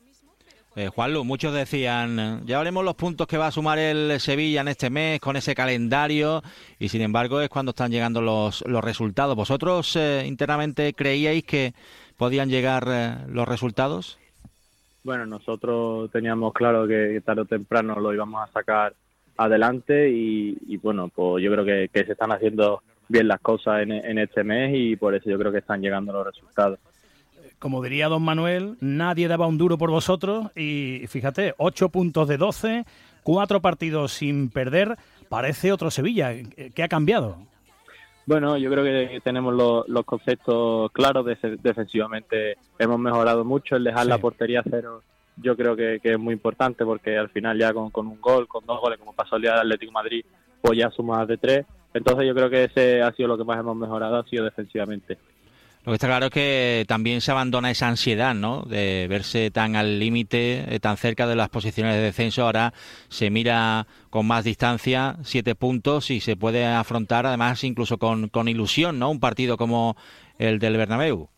Eh, Juanlu, muchos decían, ya veremos los puntos que va a sumar el Sevilla en este mes con ese calendario y sin embargo es cuando están llegando los, los resultados. ¿Vosotros eh, internamente creíais que podían llegar eh, los resultados? Bueno, nosotros teníamos claro que tarde o temprano lo íbamos a sacar adelante y, bueno, pues yo creo que, se están haciendo bien las cosas en, en este mes y por eso yo creo que están llegando los resultados como diría don Manuel, nadie daba un duro por vosotros y fíjate, ocho puntos de 12, cuatro partidos sin perder, parece otro Sevilla. ¿Qué ha cambiado? Bueno, yo creo que tenemos los, conceptos claros. defensivamente hemos mejorado mucho. El dejar la portería cero yo creo que, es muy importante porque al final ya con, un gol, con dos goles, como pasó el día del Atlético Madrid, pues ya sumas de tres. Entonces yo creo que ese ha sido lo que más hemos mejorado, ha sido defensivamente. Lo que está claro es que también se abandona esa ansiedad, ¿no? De verse tan al límite, eh, tan cerca de las posiciones de descenso. Ahora se mira con más distancia, siete puntos, y se puede afrontar además incluso con, con ilusión, ¿no? Un partido como el del Bernabéu.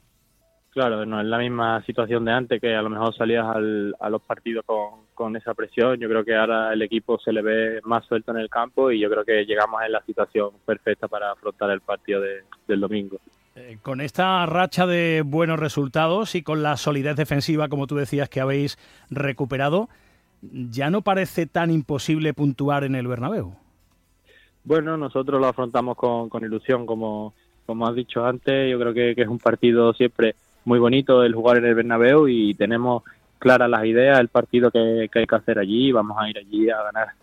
Claro, no es la misma situación de antes, que a lo mejor salías al, a los partidos con, con esa presión. Yo creo que ahora el equipo se le ve más suelto en el campo y yo creo que llegamos en la situación perfecta para afrontar el partido del domingo. Eh, con esta racha de buenos resultados y con la solidez defensiva, como tú decías, que habéis recuperado, ¿ya no parece tan imposible puntuar en el Bernabéu? Bueno, nosotros lo afrontamos con, ilusión, como, como has dicho antes. Yo creo que, es un partido siempre muy bonito el jugar en el Bernabéu y tenemos claras las ideas, el partido que, que hay que hacer allí vamos a ir allí a ganar.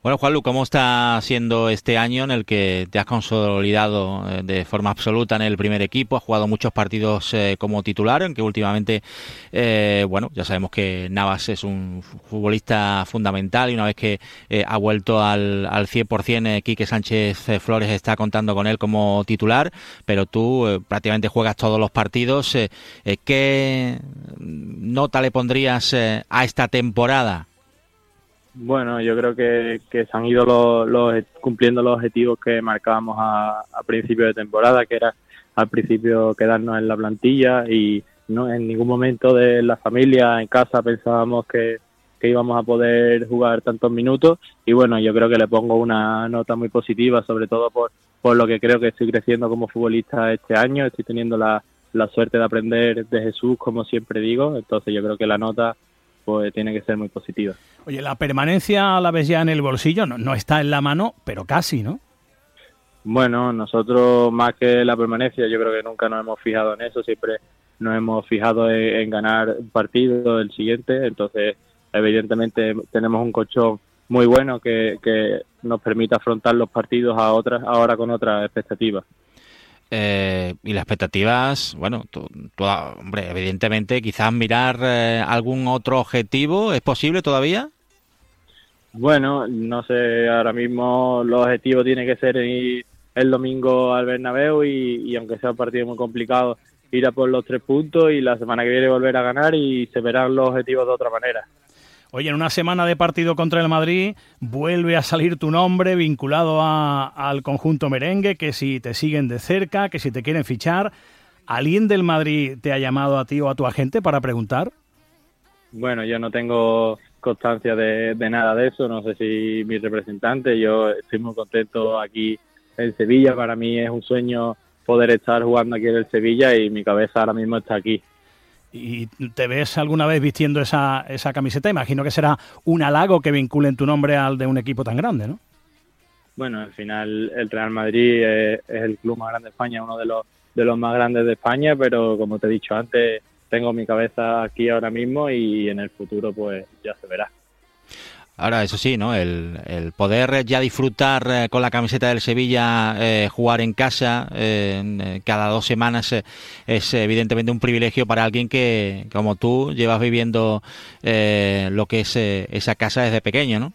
Bueno, Juanlu, ¿cómo está siendo este año en el que te has consolidado eh, de forma absoluta en el primer equipo? Has jugado muchos partidos eh, como titular, aunque últimamente, eh, bueno, ya sabemos que Navas es un futbolista fundamental y una vez que ha vuelto al, al 100%, Quique Sánchez Flores está contando con él como titular, pero tú prácticamente juegas todos los partidos. ¿Qué nota le pondrías a esta temporada? Bueno, yo creo que, que se han ido los, cumpliendo los objetivos que marcábamos a, principio de temporada, que era al principio quedarnos en la plantilla y no en ningún momento de la familia, en casa, pensábamos que, íbamos a poder jugar tantos minutos. Y bueno, yo creo que le pongo una nota muy positiva, sobre todo por, por lo que creo que estoy creciendo como futbolista este año, estoy teniendo la, la suerte de aprender de Jesús, como siempre digo, entonces yo creo que la nota pues tiene que ser muy positiva. Oye, la permanencia a la vez ya en el bolsillo no, no está en la mano, pero casi, ¿no? Bueno, nosotros más que la permanencia, yo creo que nunca nos hemos fijado en eso, siempre nos hemos fijado en, ganar un partido, el siguiente, entonces evidentemente tenemos un colchón muy bueno que, que nos permite afrontar los partidos a otras, ahora con otras expectativas. Eh, y las expectativas, bueno, hombre, evidentemente, quizás mirar eh, algún otro objetivo, ¿es posible todavía? Bueno, no sé, ahora mismo los objetivos tiene que ser ir el domingo al Bernabéu y, aunque sea un partido muy complicado, ir a por los tres puntos y la semana que viene volver a ganar y se verán los objetivos de otra manera. Oye, en una semana de partido contra el Madrid vuelve a salir tu nombre vinculado al conjunto merengue, que si te siguen de cerca, que si te quieren fichar. ¿Alguien del Madrid te ha llamado a ti o a tu agente para preguntar? Bueno, yo no tengo constancia de, nada de eso, no sé si mi representante, yo estoy muy contento aquí en Sevilla, para mí es un sueño poder estar jugando aquí en el Sevilla y mi cabeza ahora mismo está aquí. ¿Y te ves alguna vez vistiendo esa, esa camiseta? Imagino que será un halago que vinculen tu nombre al de un equipo tan grande, ¿no? Bueno, al final el Real Madrid es, el club más grande de España, uno de los, de los más grandes de España, pero como te he dicho antes, tengo mi cabeza aquí ahora mismo y en el futuro pues ya se verá. Ahora, eso sí, ¿no? El, poder ya disfrutar eh, con la camiseta del Sevilla, eh, jugar en casa eh, cada dos semanas es evidentemente un privilegio para alguien que, como tú, llevas viviendo lo que es esa casa desde pequeño, ¿no?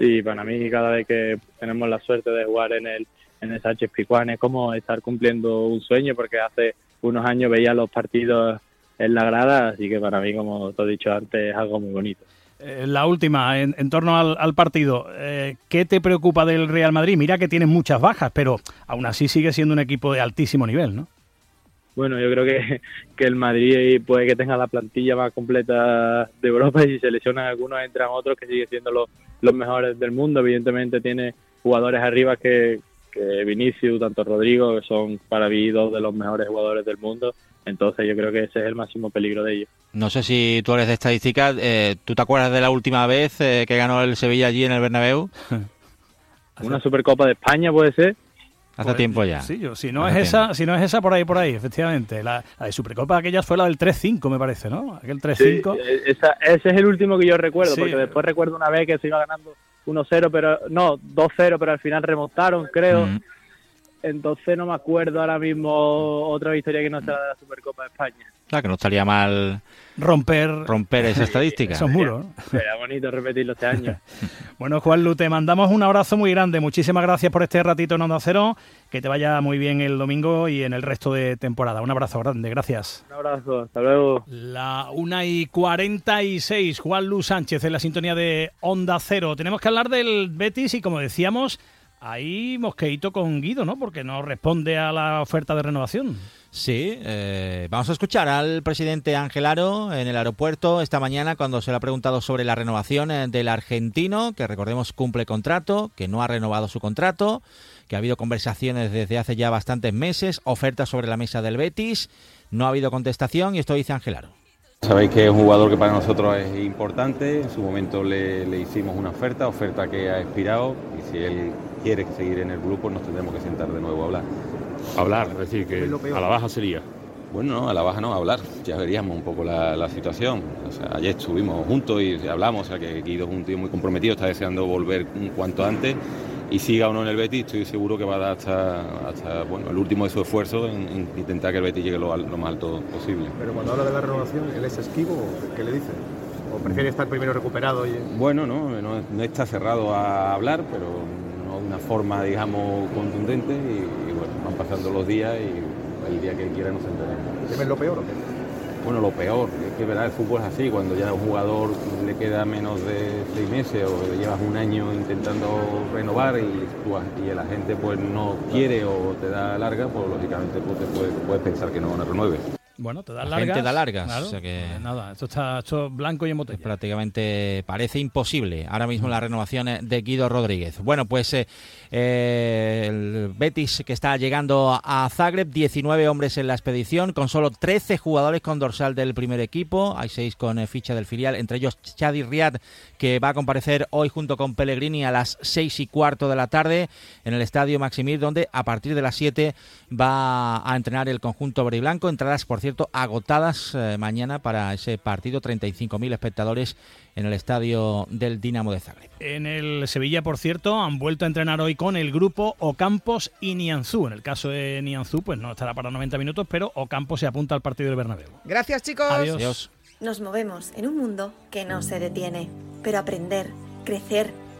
Sí, para mí cada vez que tenemos la suerte de jugar en el, en el Sánchez Picuán es como estar cumpliendo un sueño porque hace unos años veía los partidos en la grada, así que para mí, como te he dicho antes, es algo muy bonito. Eh, la última, en, torno al, partido, eh, ¿qué te preocupa del Real Madrid? Mira que tiene muchas bajas, pero aún así sigue siendo un equipo de altísimo nivel, ¿no? Bueno, yo creo que, que el Madrid puede que tenga la plantilla más completa de Europa y si se lesionan algunos entran otros que siguen siendo los mejores del mundo. Evidentemente tiene jugadores arriba que, que Vinicius, tanto Rodrigo, que son para mí dos de los mejores jugadores del mundo. Entonces yo creo que ese es el máximo peligro de ellos. No sé si tú eres de estadística, eh, ¿tú te acuerdas de la última vez eh, que ganó el Sevilla allí en el Bernabéu? Una Supercopa de España puede ser. Hace pues, tiempo ya. Sí, yo, si no es esa, si no es esa por ahí por ahí, efectivamente. La, de Supercopa aquella fue la del 3-5, me parece, ¿no? Aquel 3-5. E, ese es el último que yo recuerdo, porque después recuerdo una vez que se iba ganando 1-0, pero no, 2-0, pero al final remontaron, creo. Entonces no me acuerdo ahora mismo otra victoria que no sea de la Supercopa de España. Claro, que no estaría mal romper romper esa estadística. Esos muros. Sería bonito repetirlo este año. bueno, Juan Lu, te mandamos un abrazo muy grande. Muchísimas gracias por este ratito en Onda Cero. Que te vaya muy bien el domingo y en el resto de temporada. Un abrazo grande, gracias. Un abrazo, hasta luego. La 1 y 46, Juan Lu Sánchez en la sintonía de Onda Cero. Tenemos que hablar del Betis y como decíamos, ahí mosqueito con Guido, ¿no? Porque no responde a la oferta de renovación. Sí, eh, vamos a escuchar al presidente Ángel Aro en el aeropuerto esta mañana cuando se le ha preguntado sobre la renovación eh, del argentino, que recordemos cumple contrato, que no ha renovado su contrato, que ha habido conversaciones desde hace ya bastantes meses, ofertas sobre la mesa del Betis, no ha habido contestación y esto dice Ángel Aro. Sabéis que es un jugador que para nosotros es importante, en su momento le, le hicimos una oferta, oferta que ha expirado y si él quiere seguir en el grupo nos tendremos que sentar de nuevo a hablar. Hablar, es decir, que a la baja sería. Bueno, no, a la baja no, hablar. Ya veríamos un poco la, situación. ayer estuvimos juntos y hablamos, o sea, que Guido es un tío muy comprometido, está deseando volver un cuanto antes y siga o no en el Betis, estoy seguro que va a dar hasta, bueno, el último de su esfuerzo en, intentar que el Betis llegue lo, más alto posible. Pero cuando habla de la renovación, ¿él es esquivo? ¿Qué le dice? ¿O prefiere estar primero recuperado? Y... Bueno, no, no, está cerrado a hablar, pero no una forma, digamos, contundente y van pasando los días y el día que quiera nos enteramos. ¿Temen lo peor o qué? Bueno, lo peor, es que verdad, el fútbol es así, cuando ya a un jugador le queda menos de seis meses o llevas un año intentando renovar y, y la gente pues no quiere o te da larga, pues lógicamente pues, te puedes, puedes pensar que no renueve. Bueno, te da largas. Te da largas. o sea que pues nada, esto está hecho blanco y en botella. Prácticamente parece imposible ahora mismo la renovación de Guido Rodríguez. Bueno, pues eh, eh, el Betis que está llegando a Zagreb, 19 hombres en la expedición, con solo 13 jugadores con dorsal del primer equipo. Hay 6 con eh, ficha del filial, entre ellos Chadi Riad, que va a comparecer hoy junto con Pellegrini a las 6 y cuarto de la tarde en el estadio Maximir, donde a partir de las 7 va a entrenar el conjunto verde y blanco. Entradas, por cierto, agotadas eh, mañana para ese partido, 35.000 espectadores en el estadio del Dinamo de Zagreb. En el Sevilla, por cierto, han vuelto a entrenar hoy con el grupo Ocampos y Nianzú. En el caso de Nianzú, pues no estará para 90 minutos, pero Ocampos se apunta al partido del Bernabéu. Gracias, chicos. Adiós. Nos movemos en un mundo que no se detiene, pero aprender, crecer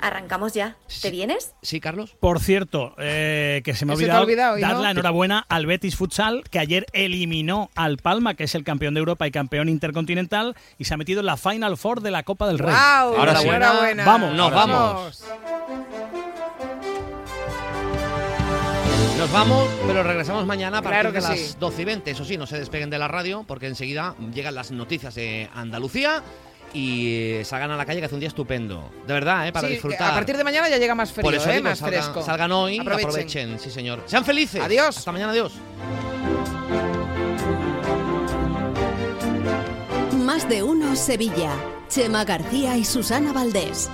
Arrancamos ya. ¿Te vienes? Sí, Carlos. Por cierto, eh, que se me ha olvidado, ha olvidado dar ¿no? la enhorabuena al Betis Futsal, que ayer eliminó al Palma, que es el campeón de Europa y campeón intercontinental, y se ha metido en la Final Four de la Copa del Rey. ¡Guau! Ahora sí. Enhorabuena. Vamos, Nos ahora sí. vamos. Nos vamos, pero regresamos mañana a partir Claro de que las sí. 12 y 20. Eso sí, no se despeguen de la radio porque enseguida llegan las noticias de Andalucía y salgan a la calle que hace un día estupendo. De verdad, ¿eh? Para Sí, disfrutar. A partir de mañana ya llega más frío, Por eso ¿eh? digo, más salgan, fresco. salgan hoy, Aprovechen. aprovechen. sí señor. Sean felices. Adiós. Hasta mañana, adiós. Más de uno Sevilla. Chema García y Susana Valdés.